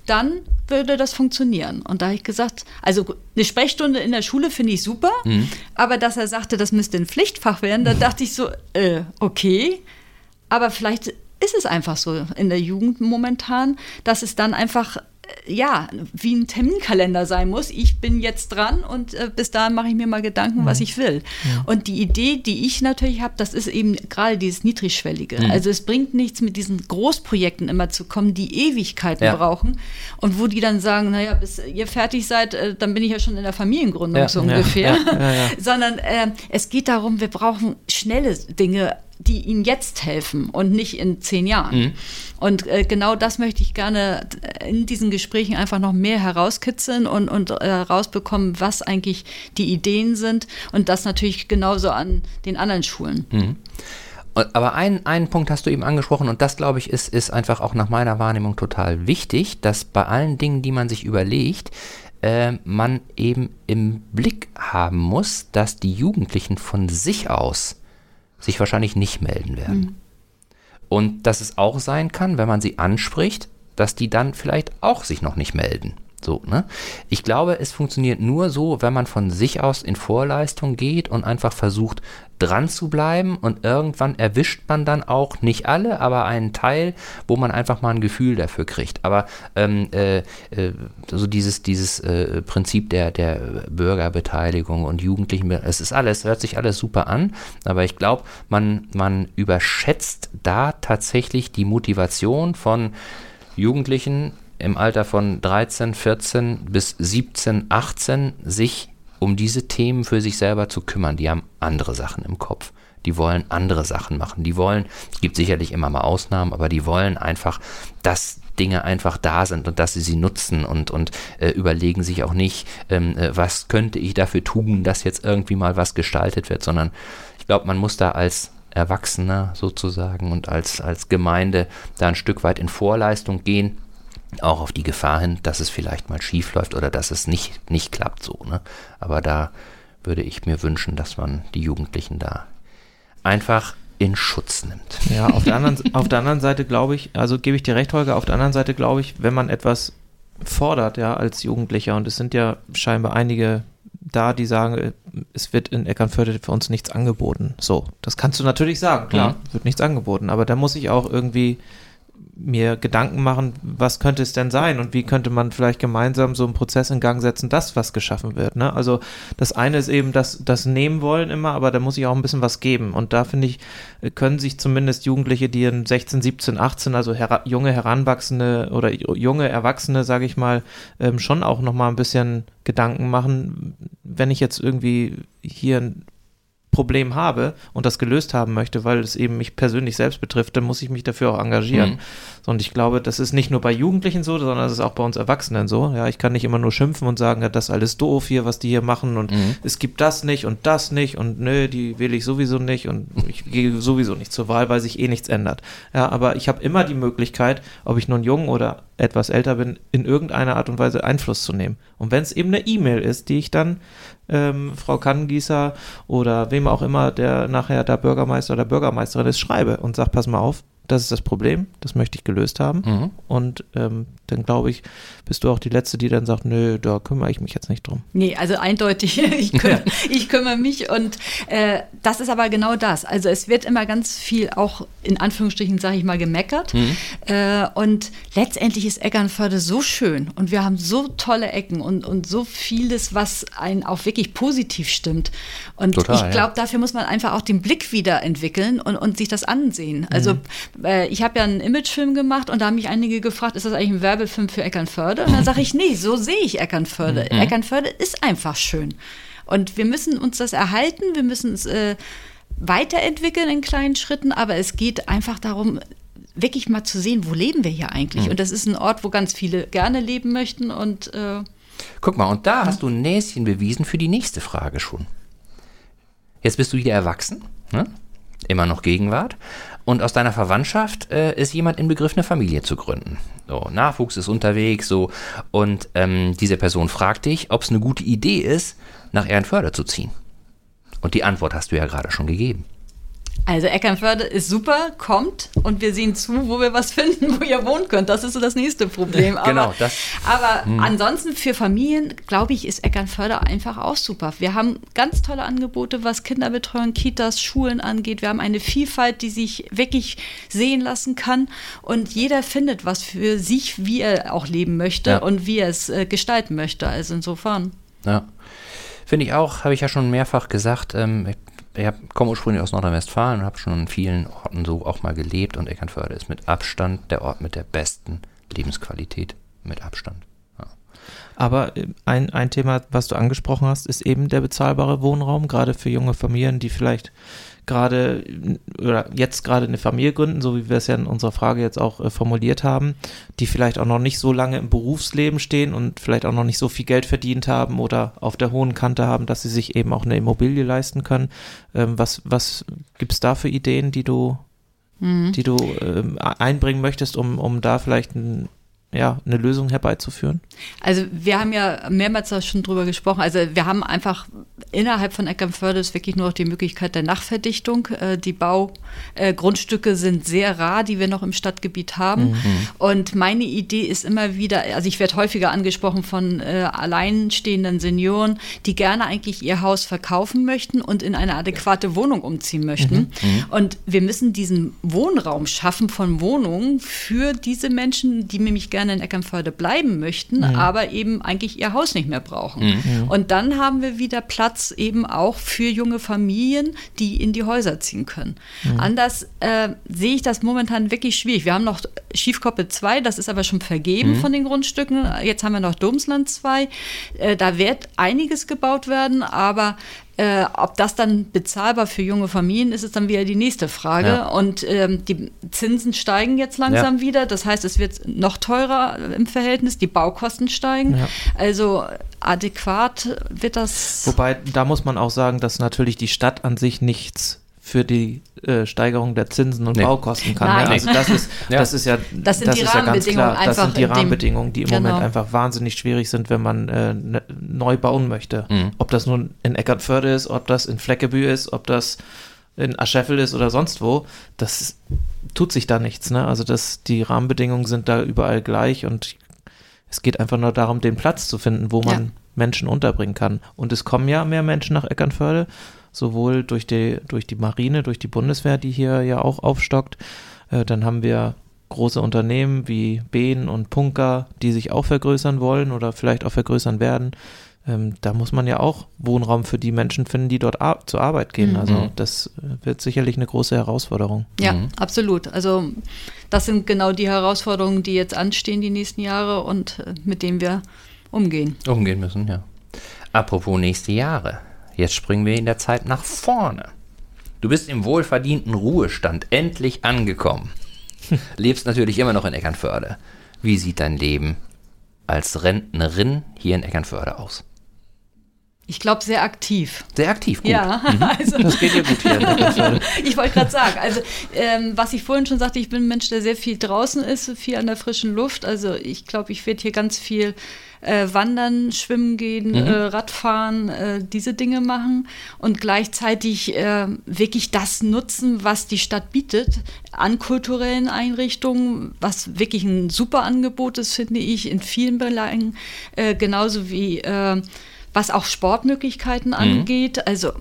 Dann würde das funktionieren. Und da habe ich gesagt, also eine Sprechstunde in der Schule finde ich super, aber dass er sagte, das müsste ein Pflichtfach werden, da dachte ich so, äh, okay, aber vielleicht ist es einfach so in der Jugend momentan, dass es dann einfach ja, wie ein Terminkalender sein muss. Ich bin jetzt dran und äh, bis dahin mache ich mir mal Gedanken, mhm. was ich will. Mhm. Und die Idee, die ich natürlich habe, das ist eben gerade dieses Niedrigschwellige. Mhm. Also es bringt nichts, mit diesen Großprojekten immer zu kommen, die Ewigkeiten ja. brauchen und wo die dann sagen, naja, bis ihr fertig seid, äh, dann bin ich ja schon in der Familiengründung ja. so ungefähr. Ja. Sondern äh, es geht darum, wir brauchen schnelle Dinge die ihnen jetzt helfen und nicht in zehn Jahren. Mhm. Und äh, genau das möchte ich gerne in diesen Gesprächen einfach noch mehr herauskitzeln und, und äh, herausbekommen, was eigentlich die Ideen sind und das natürlich genauso an den anderen Schulen. Mhm. Aber einen, einen Punkt hast du eben angesprochen und das, glaube ich, ist, ist einfach auch nach meiner Wahrnehmung total wichtig, dass bei allen Dingen, die man sich überlegt, äh, man eben im Blick haben muss, dass die Jugendlichen von sich aus sich wahrscheinlich nicht melden werden. Mhm. Und dass es auch sein kann, wenn man sie anspricht, dass die dann vielleicht auch sich noch nicht melden. So, ne? Ich glaube, es funktioniert nur so, wenn man von sich aus in Vorleistung geht und einfach versucht, dran zu bleiben und irgendwann erwischt man dann auch nicht alle, aber einen Teil, wo man einfach mal ein Gefühl dafür kriegt. Aber ähm, äh, äh, so dieses, dieses äh, Prinzip der, der Bürgerbeteiligung und Jugendlichen, es ist alles, hört sich alles super an, aber ich glaube, man, man überschätzt da tatsächlich die Motivation von Jugendlichen im Alter von 13, 14 bis 17, 18 sich um diese Themen für sich selber zu kümmern. Die haben andere Sachen im Kopf. Die wollen andere Sachen machen. Die wollen, es gibt sicherlich immer mal Ausnahmen, aber die wollen einfach, dass Dinge einfach da sind und dass sie sie nutzen und, und äh, überlegen sich auch nicht, ähm, äh, was könnte ich dafür tun, dass jetzt irgendwie mal was gestaltet wird, sondern ich glaube, man muss da als Erwachsener sozusagen und als, als Gemeinde da ein Stück weit in Vorleistung gehen auch auf die Gefahr hin, dass es vielleicht mal schief läuft oder dass es nicht, nicht klappt so. Ne? Aber da würde ich mir wünschen, dass man die Jugendlichen da einfach in Schutz nimmt. Ja, auf der anderen, auf der anderen Seite glaube ich, also gebe ich dir recht, Holger, auf der anderen Seite glaube ich, wenn man etwas fordert, ja, als Jugendlicher, und es sind ja scheinbar einige da, die sagen, es wird in Eckernförde für uns nichts angeboten. So, das kannst du natürlich sagen, klar, mhm. wird nichts angeboten, aber da muss ich auch irgendwie mir Gedanken machen, was könnte es denn sein und wie könnte man vielleicht gemeinsam so einen Prozess in Gang setzen, dass was geschaffen wird. Ne? Also das eine ist eben das, das Nehmen wollen immer, aber da muss ich auch ein bisschen was geben. Und da finde ich, können sich zumindest Jugendliche, die in 16, 17, 18, also her junge Heranwachsende oder junge Erwachsene, sage ich mal, ähm, schon auch nochmal ein bisschen Gedanken machen, wenn ich jetzt irgendwie hier Problem habe und das gelöst haben möchte, weil es eben mich persönlich selbst betrifft, dann muss ich mich dafür auch engagieren. Mhm. Und ich glaube, das ist nicht nur bei Jugendlichen so, sondern das ist auch bei uns Erwachsenen so. Ja, ich kann nicht immer nur schimpfen und sagen, ja, das ist alles doof hier, was die hier machen und mhm. es gibt das nicht und das nicht und nö, die will ich sowieso nicht und ich gehe sowieso nicht zur Wahl, weil sich eh nichts ändert. Ja, aber ich habe immer die Möglichkeit, ob ich nun jung oder etwas älter bin, in irgendeiner Art und Weise Einfluss zu nehmen. Und wenn es eben eine E-Mail ist, die ich dann ähm, Frau Kannengießer oder wem auch immer, der nachher der Bürgermeister oder Bürgermeisterin ist, schreibe und sage, pass mal auf, das ist das Problem, das möchte ich gelöst haben. Mhm. Und ähm, dann glaube ich, bist du auch die Letzte, die dann sagt, nö, da kümmere ich mich jetzt nicht drum. Nee, also eindeutig, ich, kümmere, ich kümmere mich und äh, das ist aber genau das. Also es wird immer ganz viel auch in Anführungsstrichen, sage ich mal, gemeckert. Mhm. Äh, und letztendlich ist Eckernförde so schön und wir haben so tolle Ecken und, und so vieles, was einen auch wirklich positiv stimmt. Und Total, ich glaube, ja. dafür muss man einfach auch den Blick wieder entwickeln und, und sich das ansehen. Also mhm äh, ich habe ja einen Imagefilm gemacht und da haben mich einige gefragt, ist das eigentlich ein Werbefilm für Eckernförde? Und dann sage ich, nee, so sehe ich Eckernförde. Mhm. Eckernförde ist einfach schön. Und wir müssen uns das erhalten, wir müssen es äh, weiterentwickeln in kleinen Schritten, aber es geht einfach darum, wirklich mal zu sehen, wo leben wir hier eigentlich? Mhm. Und das ist ein Ort, wo ganz viele gerne leben möchten und äh, Guck mal, und da hast du ein Näschen bewiesen für die nächste Frage schon. Jetzt bist du wieder erwachsen, ne? immer noch Gegenwart. Und aus deiner Verwandtschaft äh, ist jemand in Begriff, eine Familie zu gründen. So, Nachwuchs ist unterwegs, so. Und ähm, diese Person fragt dich, ob es eine gute Idee ist, nach Ehrenförde zu ziehen. Und die Antwort hast du ja gerade schon gegeben. Also Eckernförde ist super, kommt und wir sehen zu, wo wir was finden, wo ihr wohnen könnt. Das ist so das nächste Problem. Aber, Genau, das- Aber ansonsten für Familien, glaube ich, ist Eckernförde einfach auch super. Wir haben ganz tolle Angebote, was Kinderbetreuung, Kitas, Schulen angeht. Wir haben eine Vielfalt, die sich wirklich sehen lassen kann und jeder findet was für sich, wie er auch leben möchte Ja. und wie er es äh, gestalten möchte. Also insofern. Ja. Finde ich auch, habe ich ja schon mehrfach gesagt. Ähm, ich ich hab- komme ursprünglich aus Nordrhein-Westfalen und habe schon in vielen Orten so auch mal gelebt und Eckernförde ist mit Abstand der Ort mit der besten Lebensqualität. Mit Abstand. Aber äh, ein, ein Thema, was du angesprochen hast, ist eben der bezahlbare Wohnraum, gerade für junge Familien, die vielleicht gerade äh, oder jetzt gerade eine Familie gründen, so wie wir es ja in unserer Frage jetzt auch äh, formuliert haben, die vielleicht auch noch nicht so lange im Berufsleben stehen und vielleicht auch noch nicht so viel Geld verdient haben oder auf der hohen Kante haben, dass sie sich eben auch eine Immobilie leisten können. Ähm, was was gibt es da für Ideen, die du, die du ähm, einbringen möchtest, um, um da vielleicht ein, ja, eine Lösung herbeizuführen? Also wir haben ja mehrmals schon drüber gesprochen. Also wir haben einfach innerhalb von Eckernförde ist wirklich nur noch die Möglichkeit der Nachverdichtung. Äh, Die Baugrundstücke sind sehr rar, die wir noch im Stadtgebiet haben. Und meine Idee ist immer wieder, also ich werde häufiger angesprochen von äh, alleinstehenden Senioren, die gerne eigentlich ihr Haus verkaufen möchten und in eine adäquate Wohnung umziehen möchten. Und wir müssen diesen Wohnraum schaffen von Wohnungen für diese Menschen, die nämlich gerne in Eckernförde bleiben möchten, aber eben eigentlich ihr Haus nicht mehr brauchen. Und dann haben wir wieder Platz eben auch für junge Familien, die in die Häuser ziehen können. Anders äh, sehe ich das momentan wirklich schwierig. Wir haben noch Schiefkoppe 2, das ist aber schon vergeben von den Grundstücken. Jetzt haben wir noch Domsland 2. Äh, da wird einiges gebaut werden, aber äh, ob das dann bezahlbar für junge Familien ist, ist dann wieder die nächste Frage. Ja. Und ähm, die Zinsen steigen jetzt langsam Ja. wieder. Das heißt, es wird noch teurer im Verhältnis. Die Baukosten steigen. Ja. Also adäquat wird das. Wobei, da muss man auch sagen, dass natürlich die Stadt an sich nichts für die äh, Steigerung der Zinsen und Nee. Baukosten kann. Nein. Ja? Also das ist, Ja. das ist ja, Das sind die ist ja ganz Rahmenbedingungen klar. Das sind die Rahmenbedingungen, die im Genau. Moment einfach wahnsinnig schwierig sind, wenn man äh, ne, neu bauen möchte. Mhm. Ob das nun in Eckernförde ist, ob das in Fleckebü ist, ob das in Ascheffel ist oder sonst wo, das tut sich da nichts. Ne? Also das, die Rahmenbedingungen sind da überall gleich und es geht einfach nur darum, den Platz zu finden, wo man Ja. Menschen unterbringen kann. Und es kommen ja mehr Menschen nach Eckernförde, sowohl durch die, durch die Marine, durch die Bundeswehr, die hier ja auch aufstockt. Äh, dann haben wir große Unternehmen wie Behn und Punker, die sich auch vergrößern wollen oder vielleicht auch vergrößern werden. Ähm, da muss man ja auch Wohnraum für die Menschen finden, die dort ar zur Arbeit gehen. Mhm. Also das äh, wird sicherlich eine große Herausforderung. Ja, Mhm. absolut. Also das sind genau die Herausforderungen, die jetzt anstehen die nächsten Jahre und äh, mit denen wir umgehen. Umgehen müssen, ja. Apropos nächste Jahre. Jetzt springen wir in der Zeit nach vorne. Du bist im wohlverdienten Ruhestand endlich angekommen. Lebst natürlich immer noch in Eckernförde. Wie sieht dein Leben als Rentnerin hier in Eckernförde aus? Ich glaube, sehr aktiv. Sehr aktiv, gut. Ja, also Das geht ja gut hier ich wollte gerade sagen, also ähm, was ich vorhin schon sagte, ich bin ein Mensch, der sehr viel draußen ist, viel an der frischen Luft. Also ich glaube, ich werde hier ganz viel äh, wandern, schwimmen gehen, äh, Radfahren, äh, diese Dinge machen und gleichzeitig äh, wirklich das nutzen, was die Stadt bietet an kulturellen Einrichtungen, was wirklich ein super Angebot ist, finde ich, in vielen Belangen, äh, genauso wie äh, was auch Sportmöglichkeiten angeht. Also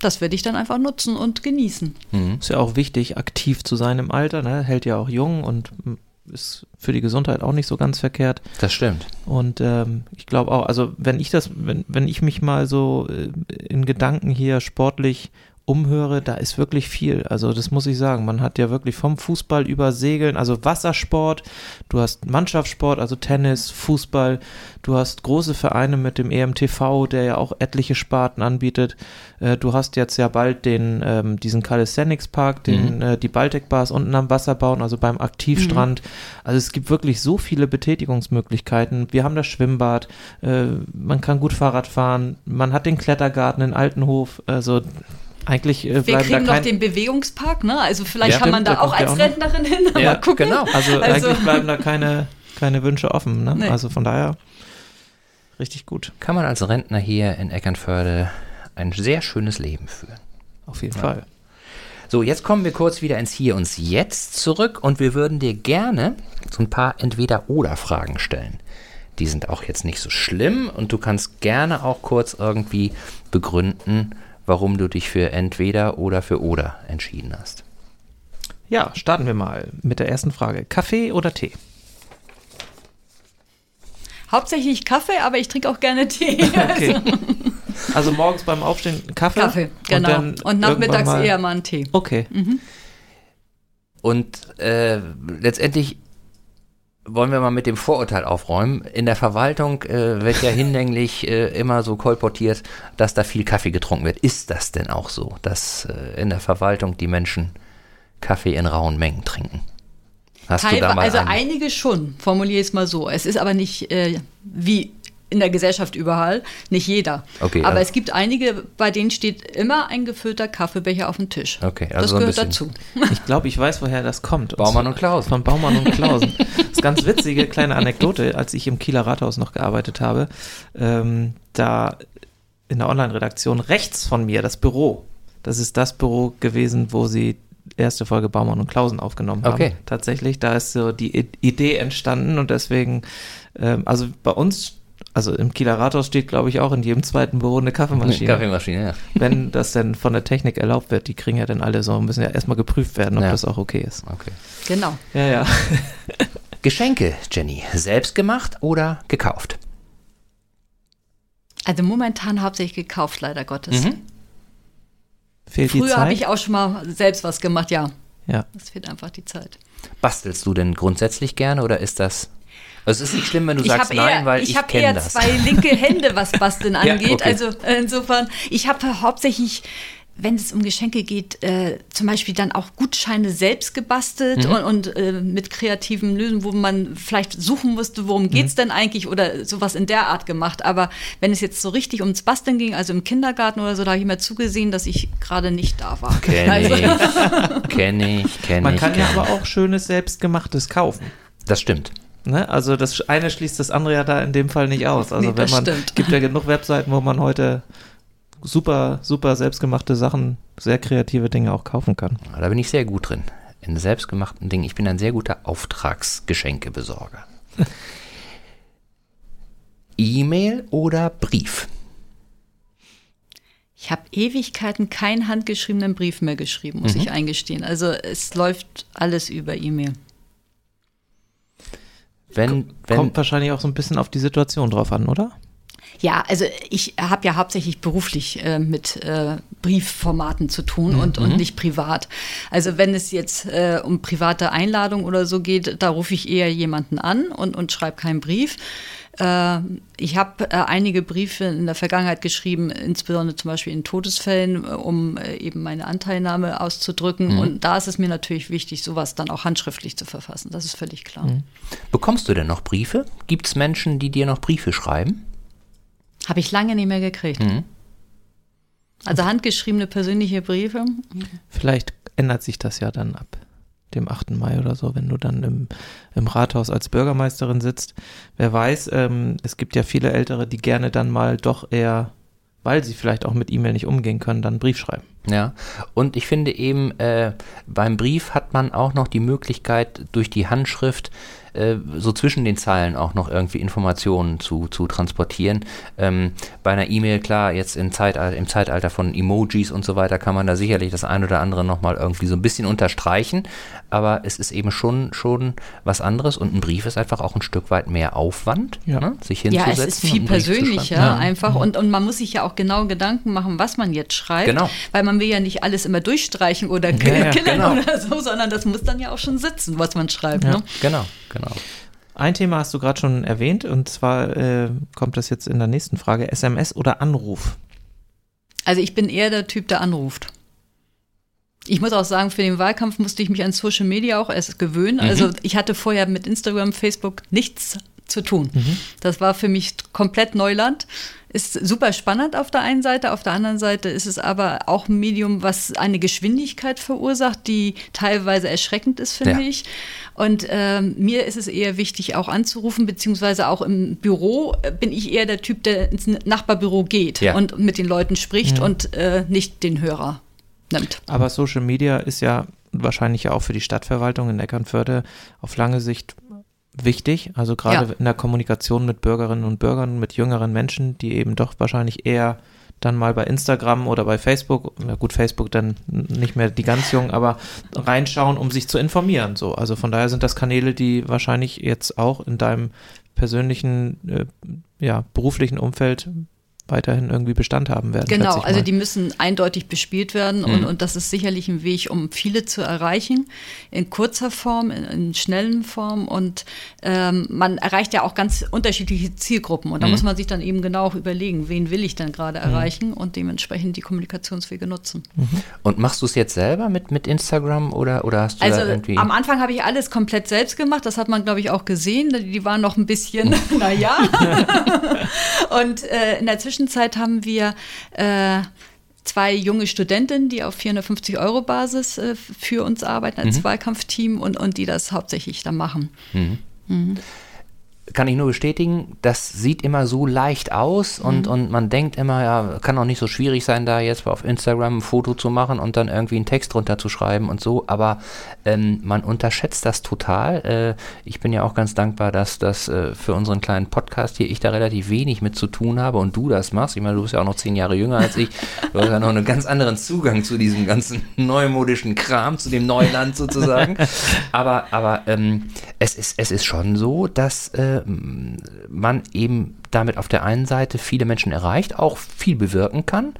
das werde ich dann einfach nutzen und genießen. Ist ja auch wichtig, aktiv zu sein im Alter, ne? hält ja auch jung und mm, ist für die Gesundheit auch nicht so ganz verkehrt. Das stimmt. Und ähm, ich glaube auch, also wenn ich das, wenn, wenn ich mich mal so äh, in Gedanken hier sportlich umhöre, da ist wirklich viel. Also das muss ich sagen. Man hat ja wirklich vom Fußball über Segeln, also Wassersport, du hast Mannschaftssport, also Tennis, Fußball, du hast große Vereine mit dem EMTV, der ja auch etliche Sparten anbietet. Äh, du hast jetzt ja bald den, ähm, diesen Calisthenics Park, den äh, die Baltic Bars unten am Wasser bauen, also beim Aktivstrand. Also es gibt wirklich so viele Betätigungsmöglichkeiten. Wir haben das Schwimmbad, äh, man kann gut Fahrrad fahren, man hat den Klettergarten in Altenhof, also eigentlich äh, Wir kriegen da noch den Bewegungspark, ne? Also vielleicht Ja, kann man stimmt, da der auch ja als auch noch. Rentnerin hin. Aber Ja, gucken. genau. also, Also- eigentlich bleiben da keine, keine Wünsche offen. Ne? Nee. Also von daher richtig gut, Kann man als Rentner hier in Eckernförde ein sehr schönes Leben führen. auf jeden Fall. So, jetzt kommen wir kurz wieder ins Hier und Jetzt zurück und wir würden dir gerne so ein paar Entweder-Oder-Fragen stellen. Die sind auch jetzt nicht so schlimm und du kannst gerne auch kurz irgendwie begründen, warum du dich für entweder oder für oder entschieden hast. Ja, starten wir mal mit der ersten Frage. Kaffee oder Tee? Hauptsächlich Kaffee, aber ich trinke auch gerne Tee. Okay. Also morgens beim Aufstehen Kaffee? Kaffee, genau. Und, Und, nachmittags mal- eher mal einen Tee. Okay. Und äh, letztendlich wollen wir mal mit dem Vorurteil aufräumen. In der Verwaltung äh, wird ja hinlänglich äh, immer so kolportiert, dass da viel Kaffee getrunken wird. Ist das denn auch so, dass äh, in der Verwaltung die Menschen Kaffee in rauen Mengen trinken? Hast du da mal also einen- einige schon, formuliere ich es mal so. Es ist aber nicht äh, wie in der Gesellschaft überall, nicht jeder. Okay, aber also- es gibt einige, bei denen steht immer ein gefüllter Kaffeebecher auf dem Tisch. Okay, also das so ein gehört bisschen- dazu. Ich glaube, ich weiß, woher das kommt. Baumann und Klausen. Von Baumann und Klausen. Das ist ganz witzige kleine Anekdote, als ich im Kieler Rathaus noch gearbeitet habe. Ähm, da in der Online-Redaktion rechts von mir das Büro. Das ist das Büro gewesen, wo sie erste Folge Baumann und Klausen aufgenommen haben. Okay. Tatsächlich, da ist so die Idee entstanden und deswegen, ähm, also bei uns, also im Kieler Rathaus steht, glaube ich, auch in jedem zweiten Büro eine Kaffeemaschine. Kaffeemaschine, ja. Wenn das denn von der Technik erlaubt wird, die kriegen ja dann alle so, müssen ja erstmal geprüft werden, ob Ja. das auch okay ist. Okay. Genau. Ja, ja. Geschenke, Jenny, selbst gemacht oder gekauft? Also momentan hauptsächlich gekauft, leider Gottes. Mhm. Fehlt Früher habe ich auch schon mal selbst was gemacht, ja. ja. Es fehlt einfach die Zeit. Bastelst du denn grundsätzlich gerne oder ist das. Also es ist nicht schlimm, wenn du ich sagst nein, eher, weil ich, ich habe kenne eher das. zwei linke Hände, was Basteln Ja, angeht. okay. Also äh, insofern, ich habe hauptsächlich, wenn es um Geschenke geht, äh, zum Beispiel dann auch Gutscheine selbst gebastelt Mhm. und, und äh, mit kreativen Lösungen, wo man vielleicht suchen musste, worum Mhm. geht's denn eigentlich oder sowas in der Art gemacht. Aber wenn es jetzt so richtig ums Basteln ging, also im Kindergarten oder so, da habe ich immer zugesehen, dass ich gerade nicht da war. Kenne Also, ich, kenne ich, kenne Man ich. kann ja kenn aber auch schönes Selbstgemachtes kaufen. Das stimmt. Ne? Also das eine schließt das andere ja da in dem Fall nicht aus. Also Nee, wenn das man stimmt. gibt ja genug Webseiten, wo man heute super, super selbstgemachte Sachen, sehr kreative Dinge auch kaufen kann. Da bin ich sehr gut drin. In selbstgemachten Dingen. Ich bin ein sehr guter Auftragsgeschenkebesorger. E-Mail oder Brief? Ich habe Ewigkeiten keinen handgeschriebenen Brief mehr geschrieben, Mhm. muss ich eingestehen. Also es läuft alles über E-Mail. Wenn, wenn, Kommt wahrscheinlich auch so ein bisschen auf die Situation drauf an, oder? Ja, also ich habe ja hauptsächlich beruflich äh, mit äh, Briefformaten zu tun und, Mhm. und nicht privat. Also wenn es jetzt äh, um private Einladung oder so geht, da rufe ich eher jemanden an und, und schreibe keinen Brief. Äh, ich habe äh, einige Briefe in der Vergangenheit geschrieben, insbesondere zum Beispiel in Todesfällen, um äh, eben meine Anteilnahme auszudrücken. Und da ist es mir natürlich wichtig, sowas dann auch handschriftlich zu verfassen. Das ist völlig klar. bekommst du denn noch Briefe? Gibt es Menschen, die dir noch Briefe schreiben? Habe ich lange nicht mehr gekriegt. Mhm. Also handgeschriebene persönliche Briefe. Vielleicht ändert sich das ja dann ab dem 8. Mai oder so, wenn du dann im, im Rathaus als Bürgermeisterin sitzt. Wer weiß, ähm, es gibt ja viele Ältere, die gerne dann mal doch eher, weil sie vielleicht auch mit E-Mail nicht umgehen können, dann einen Brief schreiben. Ja, und ich finde eben, äh, beim Brief hat man auch noch die Möglichkeit, durch die Handschrift äh, so zwischen den Zeilen auch noch irgendwie Informationen zu, zu transportieren. Ähm, bei einer E-Mail, klar, jetzt im Zeitalter, im Zeitalter von Emojis und so weiter kann man da sicherlich das ein oder andere nochmal irgendwie so ein bisschen unterstreichen, aber es ist eben schon, schon was anderes und ein Brief ist einfach auch ein Stück weit mehr Aufwand, Ja. ne? sich Ja, hinzusetzen. es ist viel persönlicher schreiben. einfach und, und man muss sich ja auch genau Gedanken machen, was man jetzt schreibt. Genau. Weil man will ja nicht alles immer durchstreichen oder Ja, ja, killen genau. oder so, sondern das muss dann ja auch schon sitzen, was man schreibt. Ja. Ne? Genau, genau. Ein Thema hast du gerade schon erwähnt und zwar äh, kommt das jetzt in der nächsten Frage, SMS oder Anruf? Also ich bin eher der Typ, der anruft. Ich muss auch sagen, für den Wahlkampf musste ich mich an Social Media auch erst gewöhnen. Also ich hatte vorher mit Instagram, Facebook nichts zu tun. Das war für mich komplett Neuland. Ist super spannend auf der einen Seite, auf der anderen Seite ist es aber auch ein Medium, was eine Geschwindigkeit verursacht, die teilweise erschreckend ist, finde Ja. ich. Und ähm, mir ist es eher wichtig, auch anzurufen, beziehungsweise auch im Büro äh, bin ich eher der Typ, der ins Nachbarbüro geht Ja. und mit den Leuten spricht und äh, nicht den Hörer nimmt. Aber Social Media ist ja wahrscheinlich ja auch für die Stadtverwaltung in Eckernförde auf lange Sicht wichtig. Also gerade Ja. in der Kommunikation mit Bürgerinnen und Bürgern, mit jüngeren Menschen, die eben doch wahrscheinlich eher dann mal bei Instagram oder bei Facebook, na gut, Facebook dann nicht mehr die ganz jungen, aber reinschauen, um sich zu informieren. So, also von daher sind das Kanäle, die wahrscheinlich jetzt auch in deinem persönlichen, äh, ja, beruflichen Umfeld weiterhin irgendwie Bestand haben werden. Genau, also die müssen eindeutig bespielt werden und, und das ist sicherlich ein Weg, um viele zu erreichen, in kurzer Form, in, in schnellen Form und ähm, man erreicht ja auch ganz unterschiedliche Zielgruppen und da muss man sich dann eben genau auch überlegen, wen will ich denn gerade erreichen und dementsprechend die Kommunikationswege nutzen. Und machst du es jetzt selber mit, mit Instagram oder, oder hast du Also da irgendwie. am Anfang habe ich alles komplett selbst gemacht. Das hat man, glaube ich, auch gesehen. Die waren noch ein bisschen, naja. Und äh, in der Zwischenzeit haben wir äh, zwei junge Studentinnen, die auf 450 Euro Basis äh, für uns arbeiten als Wahlkampfteam und, und die das hauptsächlich dann machen. Kann ich nur bestätigen, das sieht immer so leicht aus und, und man denkt immer, ja, kann auch nicht so schwierig sein, da jetzt auf Instagram ein Foto zu machen und dann irgendwie einen Text drunter zu schreiben und so, aber ähm, man unterschätzt das total. Äh, ich bin ja auch ganz dankbar, dass das äh, für unseren kleinen Podcast hier ich da relativ wenig mit zu tun habe und du das machst. Ich meine, du bist ja auch noch zehn Jahre jünger als ich. Du hast ja noch einen ganz anderen Zugang zu diesem ganzen neumodischen Kram, zu dem Neuland sozusagen. Aber, aber ähm, es, ist, es ist schon so, dass äh, man eben damit auf der einen Seite viele Menschen erreicht, auch viel bewirken kann,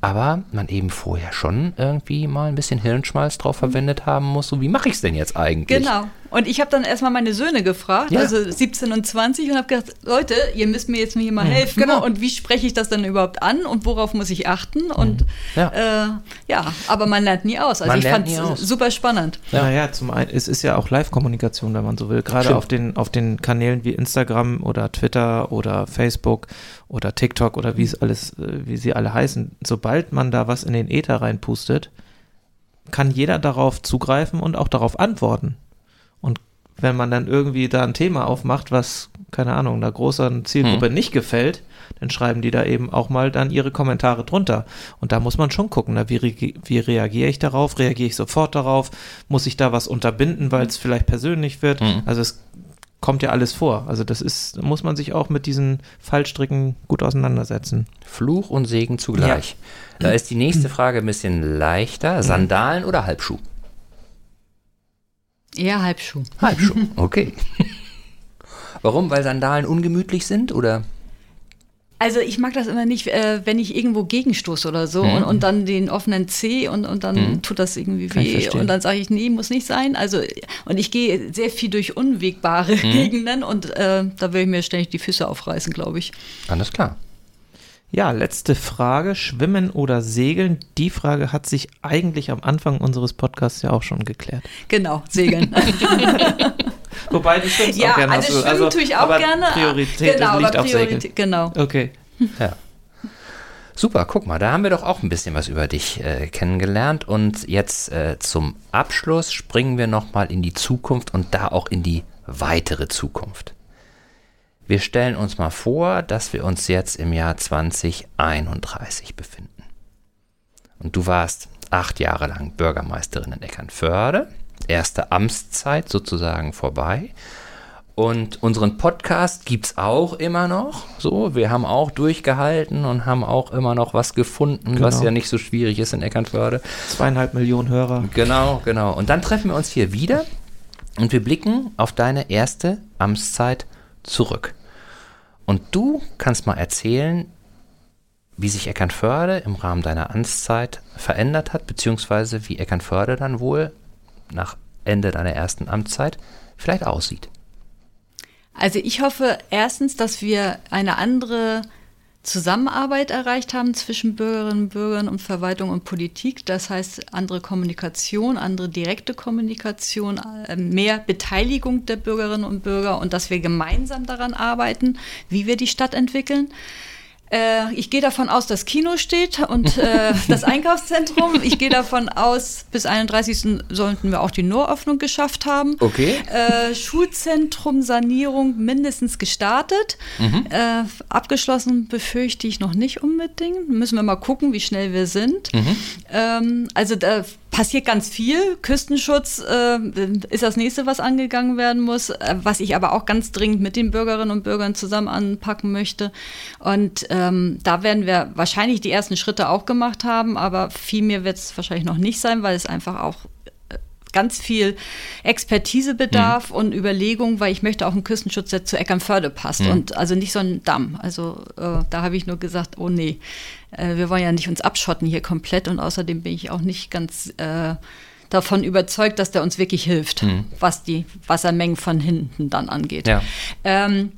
aber man eben vorher schon irgendwie mal ein bisschen Hirnschmalz drauf verwendet haben muss. So, wie mache ich es denn jetzt eigentlich? Genau. Und ich habe dann erstmal meine Söhne gefragt, Ja. also 17 und 20, und habe gesagt, Leute, ihr müsst mir jetzt hier mal helfen. genau. Und wie spreche ich das dann überhaupt an und worauf muss ich achten? Und Ja. äh, ja, aber man lernt nie aus. Also Man ich fand es super spannend. Ja. Naja, zum einen, es ist ja auch Live-Kommunikation, wenn man so will. Gerade Stimmt. auf den, auf den Kanälen wie Instagram oder Twitter oder Facebook oder TikTok oder wie es alles, äh, wie sie alle heißen. Sobald man da was in den Äther reinpustet, kann jeder darauf zugreifen und auch darauf antworten. Wenn man dann irgendwie da ein Thema aufmacht, was, keine Ahnung, einer großen Zielgruppe Hm. nicht gefällt, dann schreiben die da eben auch mal dann ihre Kommentare drunter. Und da muss man schon gucken, na, wie, re wie reagiere ich darauf? Reagiere ich sofort darauf? Muss ich da was unterbinden, weil es vielleicht persönlich wird? Mhm. Also es kommt ja alles vor. Also das ist, da muss man sich auch mit diesen Fallstricken gut auseinandersetzen. Fluch und Segen zugleich. Da ist die nächste Frage ein bisschen leichter. Sandalen oder Halbschuh? Eher Halbschuh. Halbschuh, okay. Warum? Weil Sandalen ungemütlich sind oder? Also ich mag das immer nicht, äh, wenn ich irgendwo gegenstoße oder so Mhm. und, und dann den offenen Zeh und, und dann tut das irgendwie Kann weh. Und dann sage ich, nee, muss nicht sein. Also und ich gehe sehr viel durch unwegbare Mhm. Gegenden und äh, da will ich mir ständig die Füße aufreißen, glaube ich. Alles klar. Ja, letzte Frage. Schwimmen oder Segeln? Die Frage hat sich eigentlich am Anfang unseres Podcasts ja auch schon geklärt. Genau, segeln. Wobei du schwimmst ja, auch gerne. also du- schwimmen tue ich auch aber gerne. Priorität genau, liegt aber auf Segeln. Genau. Okay. Ja. Super, guck mal, da haben wir doch auch ein bisschen was über dich äh, kennengelernt. Und jetzt äh, zum Abschluss springen wir nochmal in die Zukunft und da auch in die weitere Zukunft. Wir stellen uns mal vor, dass wir uns jetzt im Jahr 2031 befinden. Und du warst acht Jahre lang Bürgermeisterin in Eckernförde, erste Amtszeit sozusagen vorbei. Und unseren Podcast gibt es auch immer noch. So, wir haben auch durchgehalten und haben auch immer noch was gefunden, was Genau. ja nicht so schwierig ist in Eckernförde. Zweieinhalb Millionen Hörer. Genau, genau. Und dann treffen wir uns hier wieder und wir blicken auf deine erste Amtszeit zurück. Und du kannst mal erzählen, wie sich Eckernförde im Rahmen deiner Amtszeit verändert hat, beziehungsweise wie Eckernförde dann wohl nach Ende deiner ersten Amtszeit vielleicht aussieht. Also ich hoffe erstens, dass wir eine andere Zusammenarbeit erreicht haben zwischen Bürgerinnen und Bürgern und Verwaltung und Politik. Das heißt, andere Kommunikation, andere direkte Kommunikation, äh, mehr Beteiligung der Bürgerinnen und Bürger und dass wir gemeinsam daran arbeiten, wie wir die Stadt entwickeln. Äh, ich gehe davon aus, dass Kino steht und äh, das Einkaufszentrum. Ich gehe davon aus, bis 31. sollten wir auch die Nooröffnung geschafft haben. Okay. Äh, Schulzentrum Sanierung mindestens gestartet. Mhm. Äh, abgeschlossen befürchte ich noch nicht unbedingt. Müssen wir mal gucken, wie schnell wir sind. Mhm. Ähm, also da passiert ganz viel. Küstenschutz äh, ist das nächste, was angegangen werden muss, äh, was ich aber auch ganz dringend mit den Bürgerinnen und Bürgern zusammen anpacken möchte. Und ähm, da werden wir wahrscheinlich die ersten Schritte auch gemacht haben, aber viel mehr wird es wahrscheinlich noch nicht sein, weil es einfach auch ganz viel Expertise bedarf Mhm. und Überlegung, weil ich möchte auch einen Küstenschutz, der zu Eckernförde passt Mhm. und also nicht so ein Damm. Also äh, da habe ich nur gesagt, oh nee, äh, wir wollen ja nicht uns abschotten hier komplett und außerdem bin ich auch nicht ganz äh, davon überzeugt, dass der uns wirklich hilft, was die Wassermengen von hinten dann angeht. Ja. Ähm,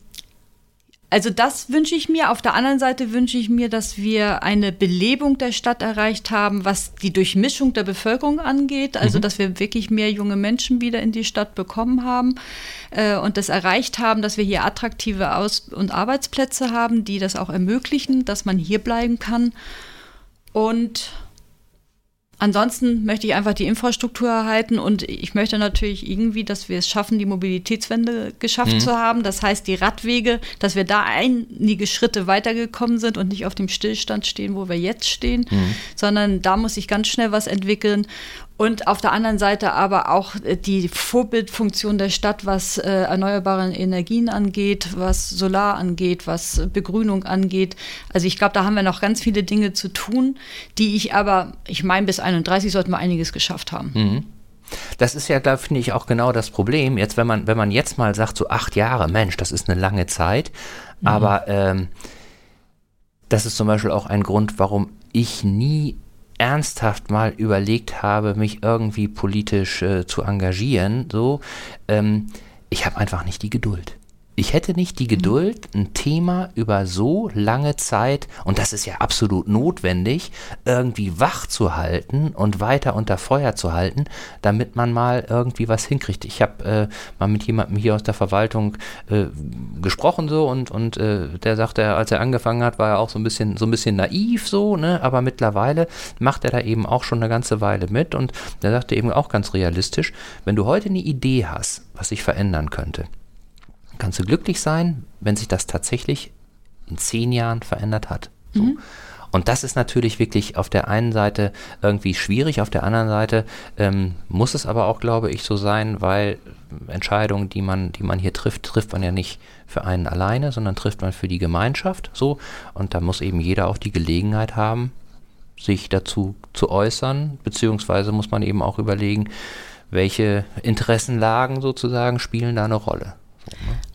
also das wünsche ich mir. Auf der anderen Seite wünsche ich mir, dass wir eine Belebung der Stadt erreicht haben, was die Durchmischung der Bevölkerung angeht. Also dass wir wirklich mehr junge Menschen wieder in die Stadt bekommen haben äh, und das erreicht haben, dass wir hier attraktive Aus- und Arbeitsplätze haben, die das auch ermöglichen, dass man hier bleiben kann. Und Ansonsten möchte ich einfach die Infrastruktur erhalten und ich möchte natürlich irgendwie, dass wir es schaffen, die Mobilitätswende geschafft zu haben. Das heißt, die Radwege, dass wir da einige Schritte weitergekommen sind und nicht auf dem Stillstand stehen, wo wir jetzt stehen, sondern da muss sich ganz schnell was entwickeln. Und auf der anderen Seite aber auch äh, die Vorbildfunktion der Stadt, was äh, erneuerbare Energien angeht, was Solar angeht, was Begrünung angeht. Also ich glaube, da haben wir noch ganz viele Dinge zu tun, die ich aber, ich meine, bis 31 sollten wir einiges geschafft haben. Das ist ja, da finde ich auch genau das Problem. Jetzt, wenn man, wenn man jetzt mal sagt, so acht Jahre, Mensch, das ist eine lange Zeit. Aber ähm, das ist zum Beispiel auch ein Grund, warum ich nie ernsthaft mal überlegt habe, mich irgendwie politisch äh, zu engagieren. So, ähm, ich habe einfach nicht die Geduld. Ich hätte nicht die Geduld, ein Thema über so lange Zeit, und das ist ja absolut notwendig, irgendwie wach zu halten und weiter unter Feuer zu halten, damit man mal irgendwie was hinkriegt. Ich habe äh, mal mit jemandem hier aus der Verwaltung äh, gesprochen so und, und äh, der sagte, als er angefangen hat, war er auch so ein bisschen, so ein bisschen naiv so, ne? aber mittlerweile macht er da eben auch schon eine ganze Weile mit und der sagte eben auch ganz realistisch, wenn du heute eine Idee hast, was sich verändern könnte, kannst du glücklich sein, wenn sich das tatsächlich in zehn Jahren verändert hat. So. Und das ist natürlich wirklich auf der einen Seite irgendwie schwierig, auf der anderen Seite ähm, muss es aber auch, glaube ich, so sein, weil Entscheidungen, die man, die man hier trifft, trifft man ja nicht für einen alleine, sondern trifft man für die Gemeinschaft. So. Und da muss eben jeder auch die Gelegenheit haben, sich dazu zu äußern, beziehungsweise muss man eben auch überlegen, welche Interessenlagen sozusagen spielen da eine Rolle.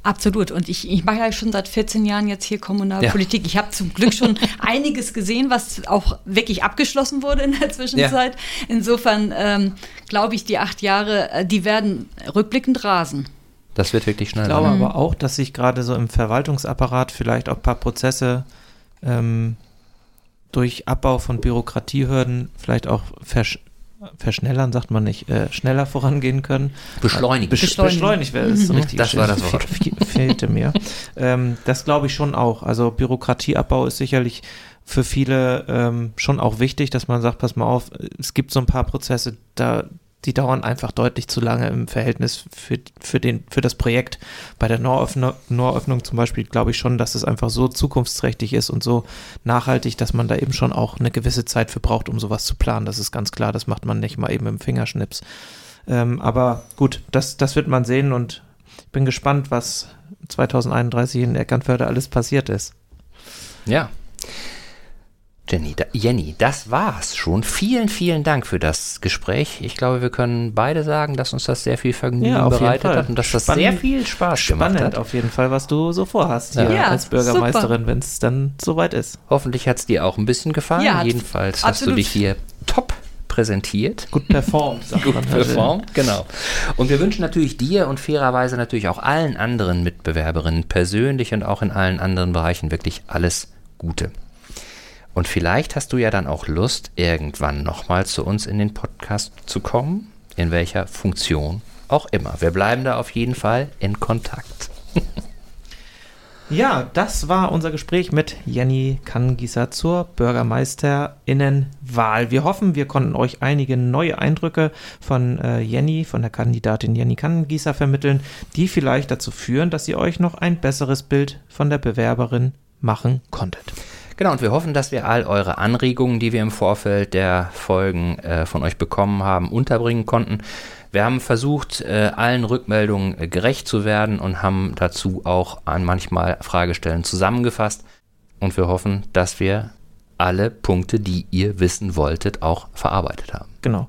Absolut. Und ich, ich mache ja schon seit 14 Jahren jetzt hier Kommunalpolitik. Ich habe zum Glück schon einiges gesehen, was auch wirklich abgeschlossen wurde in der Zwischenzeit. Insofern ähm, glaube ich, die acht Jahre, äh, die werden rückblickend rasen. Das wird wirklich schnell Ich glaube sein. aber auch, dass sich gerade so im Verwaltungsapparat vielleicht auch ein paar Prozesse ähm, durch Abbau von Bürokratiehürden vielleicht auch versch verschnellern, sagt man nicht, äh, schneller vorangehen können. Beschleunigen. Besch Beschleunigen. beschleunigt wäre das richtig. Das war das Wort. Fehlte mir. ähm, das glaube ich schon auch. Also Bürokratieabbau ist sicherlich für viele ähm, schon auch wichtig, dass man sagt, pass mal auf, es gibt so ein paar Prozesse, da die dauern einfach deutlich zu lange im Verhältnis für, für, den, für das Projekt. Bei der Nooröffnung zum Beispiel glaube ich schon, dass es einfach so zukunftsträchtig ist und so nachhaltig, dass man da eben schon auch eine gewisse Zeit für braucht, um sowas zu planen. Das ist ganz klar, das macht man nicht mal eben im Fingerschnips. Ähm, aber gut, das, das wird man sehen und ich bin gespannt, was 2031 in Eckernförde alles passiert ist. Ja. Jenny, da, Jenny, das war's schon. Vielen, vielen Dank für das Gespräch. Ich glaube, wir können beide sagen, dass uns das sehr viel Vergnügen Ja, bereitet hat und dass das Spannend- sehr viel Spaß gemacht Spannend hat. auf jeden Fall, was du so vorhast hier Ja, als Bürgermeisterin, wenn es dann soweit ist. Hoffentlich hat's dir auch ein bisschen gefallen. Ja, hat- Jedenfalls hast du absolut. dich hier top präsentiert. Gut performt, Gut performt, genau. Und wir wünschen natürlich dir und fairerweise natürlich auch allen anderen Mitbewerberinnen persönlich und auch in allen anderen Bereichen wirklich alles Gute. Und vielleicht hast du ja dann auch Lust, irgendwann nochmal zu uns in den Podcast zu kommen, in welcher Funktion auch immer. Wir bleiben da auf jeden Fall in Kontakt. Ja, das war unser Gespräch mit Jenny Kannengießer zur Bürgermeisterinnenwahl. Wir hoffen, wir konnten euch einige neue Eindrücke von äh, Jenny, von der Kandidatin Jenny Kannengießer vermitteln, die vielleicht dazu führen, dass ihr euch noch ein besseres Bild von der Bewerberin machen konntet. Genau, und wir hoffen, dass wir all eure Anregungen, die wir im Vorfeld der Folgen äh, von euch bekommen haben, unterbringen konnten. Wir haben versucht, äh, allen Rückmeldungen äh, gerecht zu werden und haben dazu auch an manchmal Fragestellen zusammengefasst. Und wir hoffen, dass wir alle Punkte, die ihr wissen wolltet, auch verarbeitet haben. Genau.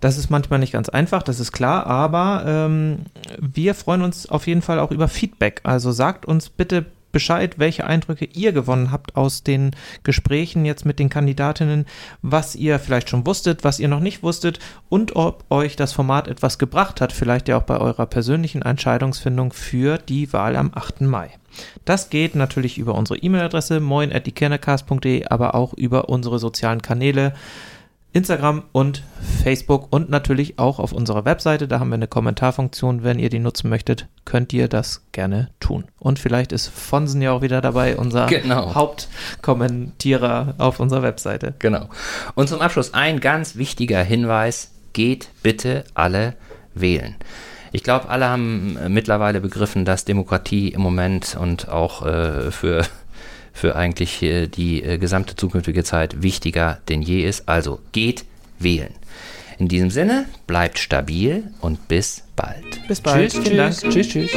Das ist manchmal nicht ganz einfach, das ist klar, aber ähm, wir freuen uns auf jeden Fall auch über Feedback. Also sagt uns bitte Bescheid, welche Eindrücke ihr gewonnen habt aus den Gesprächen jetzt mit den Kandidatinnen, was ihr vielleicht schon wusstet, was ihr noch nicht wusstet und ob euch das Format etwas gebracht hat, vielleicht ja auch bei eurer persönlichen Entscheidungsfindung für die Wahl am 8. Mai. Das geht natürlich über unsere E-Mail-Adresse moin.diekernercast.de, aber auch über unsere sozialen Kanäle Instagram und Facebook und natürlich auch auf unserer Webseite. Da haben wir eine Kommentarfunktion. Wenn ihr die nutzen möchtet, könnt ihr das gerne tun. Und vielleicht ist Fonsen ja auch wieder dabei, unser Genau. Hauptkommentierer auf unserer Webseite. Genau. Und zum Abschluss ein ganz wichtiger Hinweis. Geht bitte alle wählen. Ich glaube, alle haben mittlerweile begriffen, dass Demokratie im Moment und auch äh, für, für eigentlich äh, die äh, gesamte zukünftige Zeit wichtiger denn je ist. Also geht wählen. In diesem Sinne, bleibt stabil und bis bald. Bis bald. Tschüss, Vielen tschüss. Dank. Tschüss, tschüss.